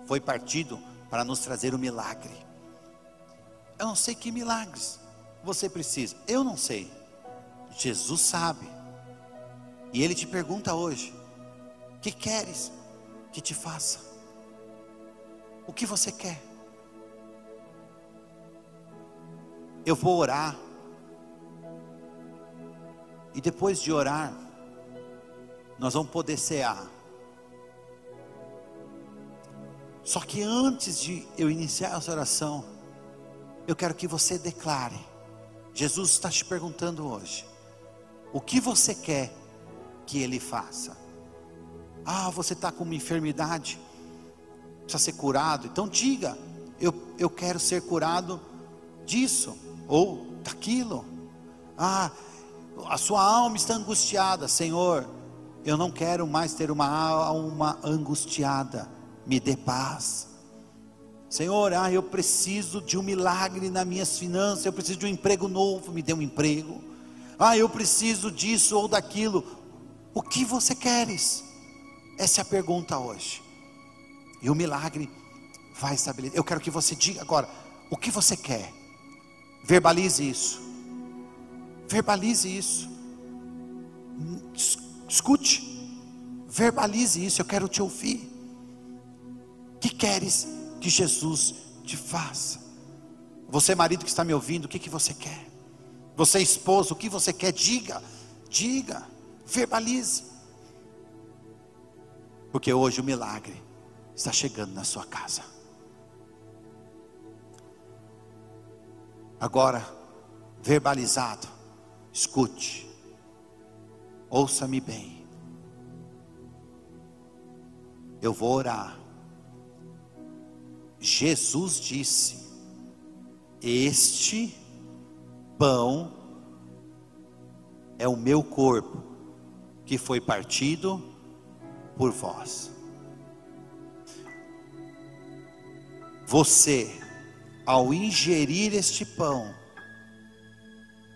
foi partido para nos trazer o milagre. Eu não sei que milagres você precisa, eu não sei. Jesus sabe. E Ele te pergunta hoje: que queres que te faça? O que você quer? Eu vou orar. E depois de orar, nós vamos poder cear. Só que antes de eu iniciar essa oração, eu quero que você declare. Jesus está te perguntando hoje: o que você quer que Ele faça? Ah, você está com uma enfermidade, precisa ser curado. Então diga: eu, eu quero ser curado disso ou daquilo. Ah, a sua alma está angustiada, Senhor. Eu não quero mais ter uma alma angustiada. Me dê paz. Senhor, ah, eu preciso de um milagre nas minhas finanças. Eu preciso de um emprego novo. Me dê um emprego. Ah, eu preciso disso ou daquilo. O que você queres? Essa é a pergunta hoje. E o milagre vai estabelecer. Eu quero que você diga agora: o que você quer? Verbalize isso. Verbalize isso. Escute. Verbalize isso. Eu quero te ouvir. O que queres que Jesus te faça? Você, marido que está me ouvindo, o que, que você quer? Você, esposo, o que você quer, diga, diga, verbalize. Porque hoje o milagre está chegando na sua casa. Agora, verbalizado, escute, ouça-me bem. Eu vou orar. Jesus disse: Este pão é o meu corpo, que foi partido por vós. Você, ao ingerir este pão,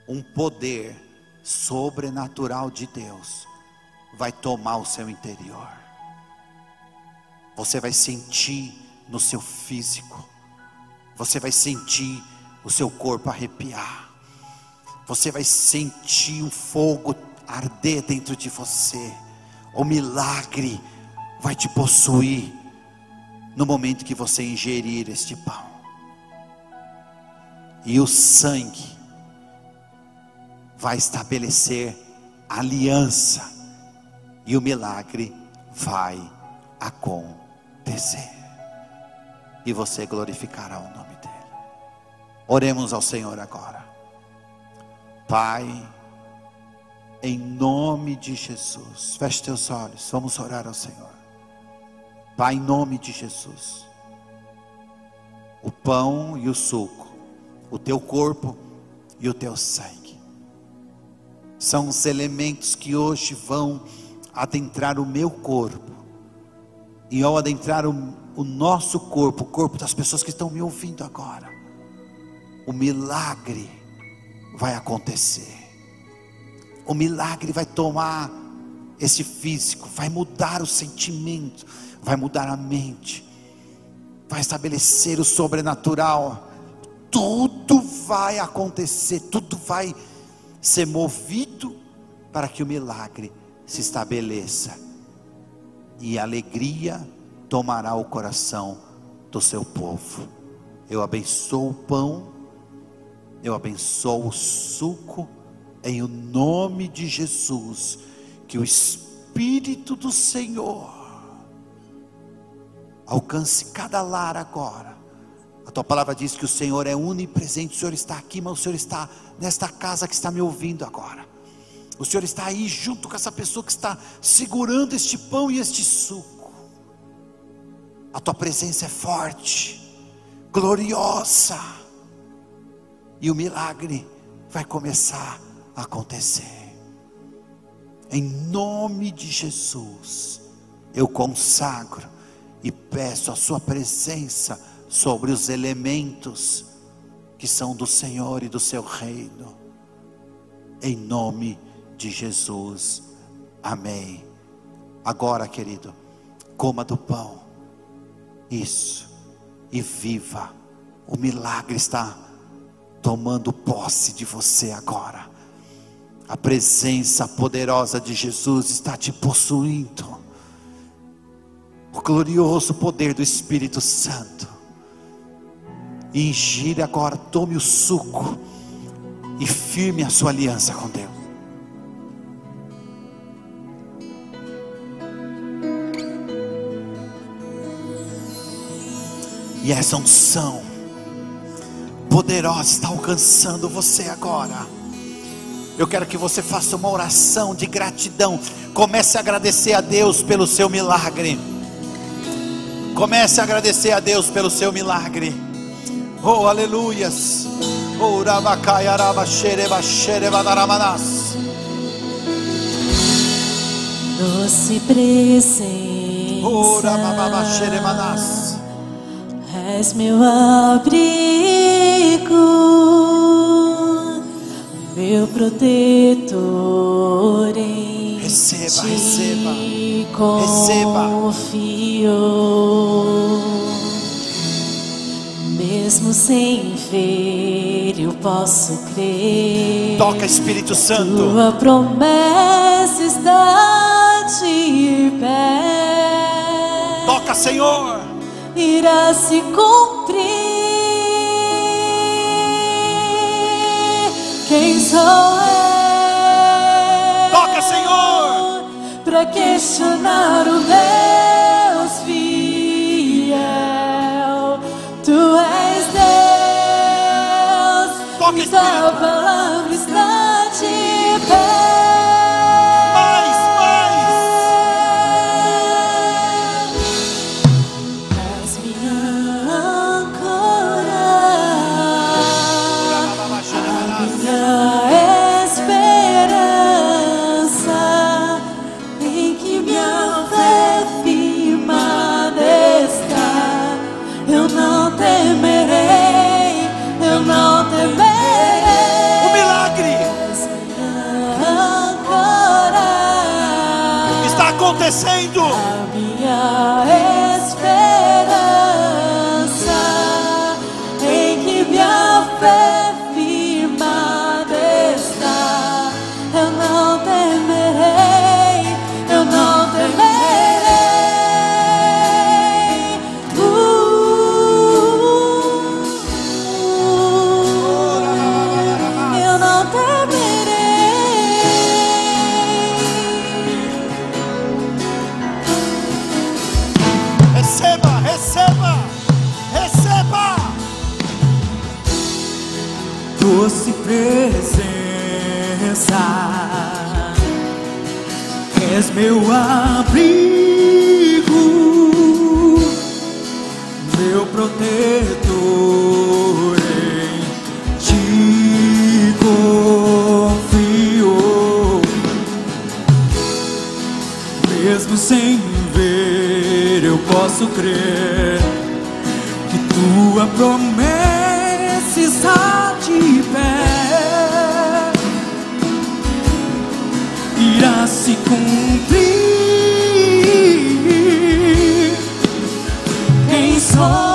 um poder sobrenatural de Deus vai tomar o seu interior. Você vai sentir no seu físico, você vai sentir o seu corpo arrepiar. Você vai sentir um fogo arder dentro de você. O milagre vai te possuir no momento que você ingerir este pão. E o sangue vai estabelecer aliança e o milagre vai acontecer. E você glorificará o nome dele. Oremos ao Senhor agora. Pai, em nome de Jesus, feche teus olhos, vamos orar ao Senhor. Pai, em nome de Jesus, o pão e o suco, o teu corpo e o teu sangue, são os elementos que hoje vão adentrar o meu corpo, e ao adentrar o, o nosso corpo, o corpo das pessoas que estão me ouvindo agora, o milagre vai acontecer. O milagre vai tomar esse físico, vai mudar o sentimento, vai mudar a mente, vai estabelecer o sobrenatural. Tudo vai acontecer, tudo vai ser movido para que o milagre se estabeleça e alegria tomará o coração do seu povo. Eu abençoo o pão, eu abençoo o suco, em o nome de Jesus, que o Espírito do Senhor alcance cada lar agora. A tua palavra diz que o Senhor é onipresente, o Senhor está aqui, mas o Senhor está nesta casa que está me ouvindo agora. O Senhor está aí junto com essa pessoa que está segurando este pão e este suco. A tua presença é forte, gloriosa, e o milagre vai começar a acontecer. Em nome de Jesus, eu consagro e peço a Sua presença sobre os elementos que são do Senhor e do Seu reino. Em nome de Jesus. Amém. Agora, querido, coma do pão. Isso. E viva. O milagre está tomando posse de você agora. A presença poderosa de Jesus está te possuindo. O glorioso poder do Espírito Santo. Ingire agora, tome o suco e firme a sua aliança com Deus. E essa unção poderosa está alcançando você agora. Eu quero que você faça uma oração de gratidão. Comece a agradecer a Deus pelo seu milagre. Comece a agradecer a Deus pelo seu milagre. Oh, aleluias. Oh. Doce presença. Oh, és meu abrigo, meu protetor em receba, ti receba, confio. Mesmo sem ver, eu posso crer. Toca Espírito Santo. Tua promessa está de pé. Toca, Senhor irá se cumprir. Quem sou eu? Toca, Senhor, para questionar o Deus fiel. Tu és Deus. Toca, Tua palavra posso crer que tua promessa está de pé. Irá se cumprir em só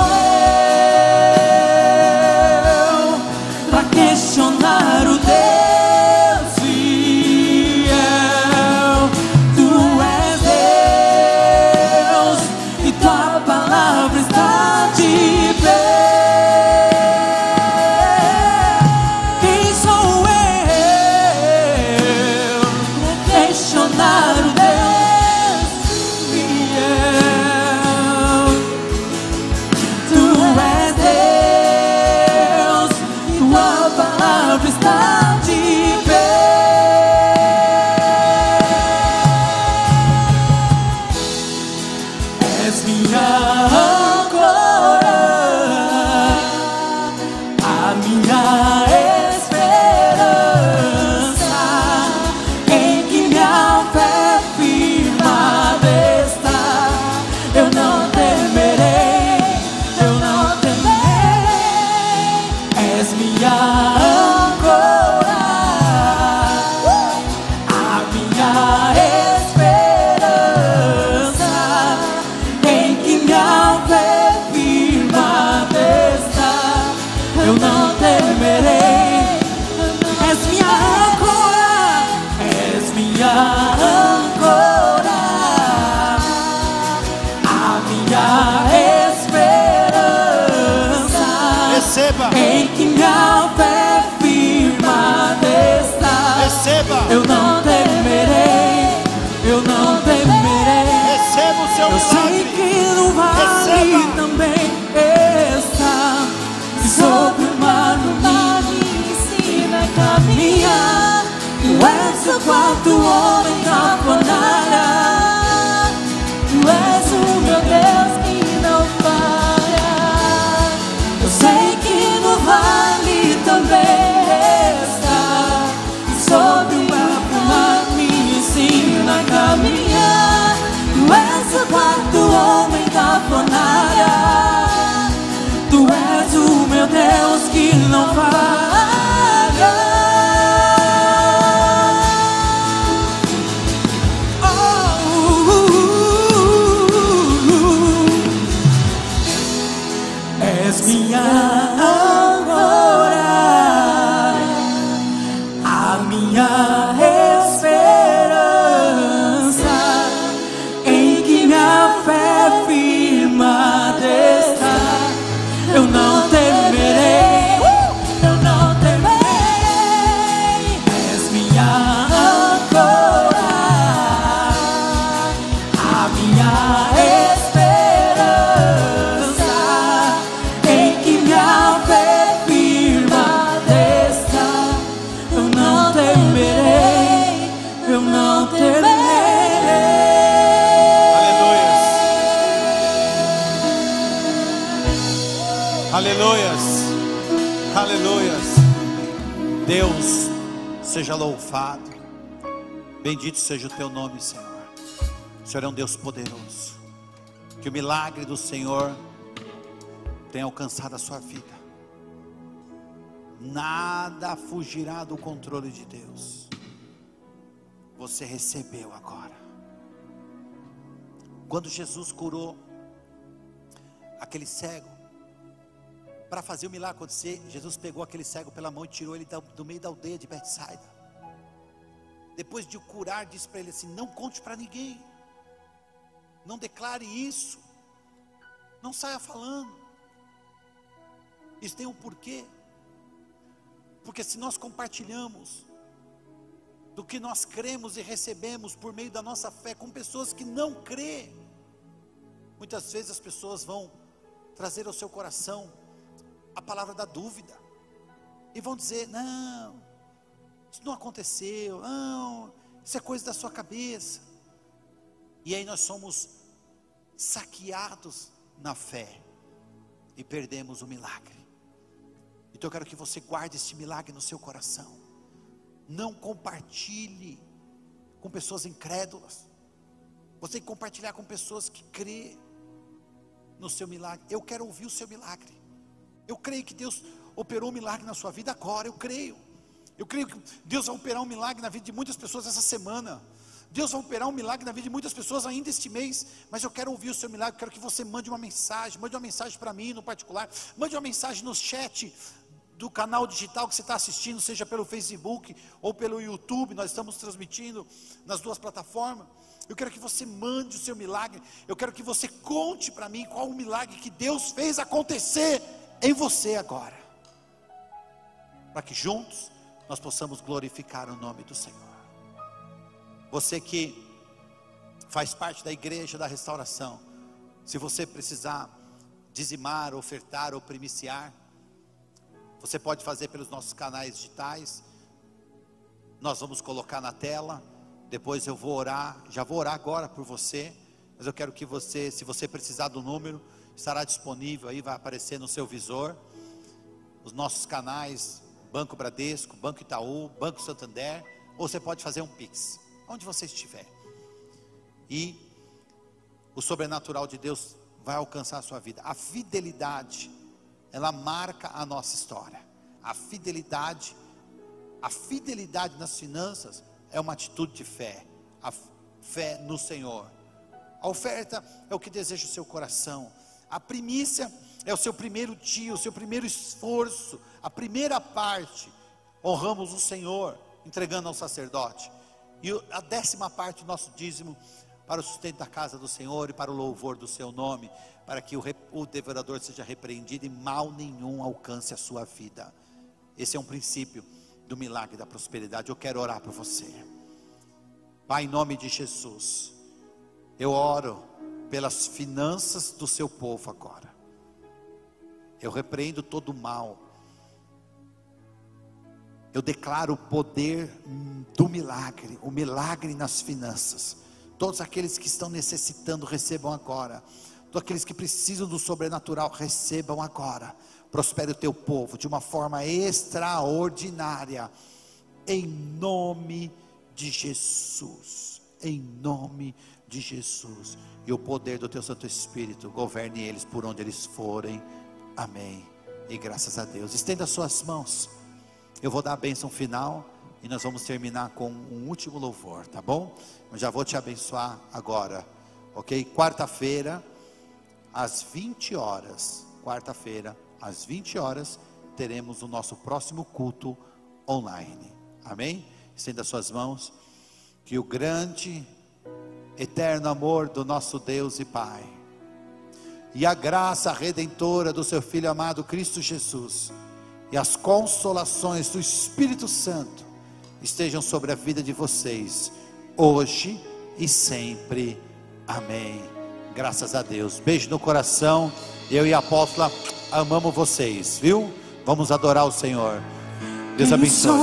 Bendito seja o teu nome, Senhor. O Senhor é um Deus poderoso. Que o milagre do Senhor tenha alcançado a sua vida. Nada fugirá do controle de Deus. Você recebeu agora. Quando Jesus curou aquele cego, para fazer o milagre acontecer, Jesus pegou aquele cego pela mão e tirou ele do meio da aldeia de Bethsaida. Depois de o curar, disse para ele assim: Não conte para ninguém, não declare isso, não saia falando. Isso tem um porquê, porque se nós compartilhamos do que nós cremos e recebemos por meio da nossa fé com pessoas que não crê, muitas vezes as pessoas vão trazer ao seu coração a palavra da dúvida. E vão dizer: não, isso não aconteceu, não, isso é coisa da sua cabeça. E aí nós somos saqueados na fé e perdemos o milagre. Então eu quero que você guarde esse milagre no seu coração. Não compartilhe com pessoas incrédulas. Você tem que compartilhar com pessoas que crê no seu milagre. Eu quero ouvir o seu milagre. Eu creio que Deus operou um milagre na sua vida agora, eu creio. Eu creio que Deus vai operar um milagre na vida de muitas pessoas essa semana. Deus vai operar um milagre na vida de muitas pessoas ainda este mês, mas eu quero ouvir o seu milagre, quero que você mande uma mensagem, mande uma mensagem para mim no particular, mande uma mensagem no chat do canal digital que você está assistindo, seja pelo Facebook ou pelo YouTube, nós estamos transmitindo nas duas plataformas. Eu quero que você mande o seu milagre, eu quero que você conte para mim qual o milagre que Deus fez acontecer em você agora, para que juntos nós possamos glorificar o nome do Senhor. Você que faz parte da igreja da restauração, se você precisar dizimar, ofertar ou primiciar, você pode fazer pelos nossos canais digitais. Nós vamos colocar na tela. Depois eu vou orar, já vou orar agora por você, mas eu quero que você, se você precisar do número, estará disponível aí, vai aparecer no seu visor. Os nossos canais, Banco Bradesco, Banco Itaú, Banco Santander, ou você pode fazer um Pix, onde você estiver. E o sobrenatural de Deus vai alcançar a sua vida. A fidelidade, ela marca a nossa história. A fidelidade, a fidelidade nas finanças é uma atitude de fé, a fé no Senhor. A oferta é o que deseja o seu coração. A primícia é o seu primeiro dia, o seu primeiro esforço, a primeira parte. Honramos o Senhor, entregando ao sacerdote. E a décima parte do nosso dízimo para o sustento da casa do Senhor e para o louvor do seu nome, para que o, o devorador seja repreendido e mal nenhum alcance a sua vida. Esse é um princípio do milagre da prosperidade. Eu quero orar por você. Pai, em nome de Jesus, eu oro pelas finanças do seu povo agora. Eu repreendo todo o mal. Eu declaro o poder do milagre, o milagre nas finanças. Todos aqueles que estão necessitando, recebam agora. Todos aqueles que precisam do sobrenatural, recebam agora. Prospere o teu povo de uma forma extraordinária. Em nome de Jesus. Em nome de Jesus e o poder do teu Santo Espírito governe eles por onde eles forem. Amém. E graças a Deus. Estenda suas mãos. Eu vou dar a bênção final e nós vamos terminar com um último louvor, tá bom? Eu já vou te abençoar agora, ok? Quarta-feira, às 20 horas, quarta-feira, às 20 horas, teremos o nosso próximo culto online, amém? Estenda suas mãos, que o grande eterno amor do nosso Deus e Pai, e a graça redentora do seu Filho amado Cristo Jesus, e as consolações do Espírito Santo estejam sobre a vida de vocês, hoje e sempre. Amém. Graças a Deus. Beijo no coração. Eu e a apóstola amamos vocês, viu? Vamos adorar o Senhor. Deus abençoe.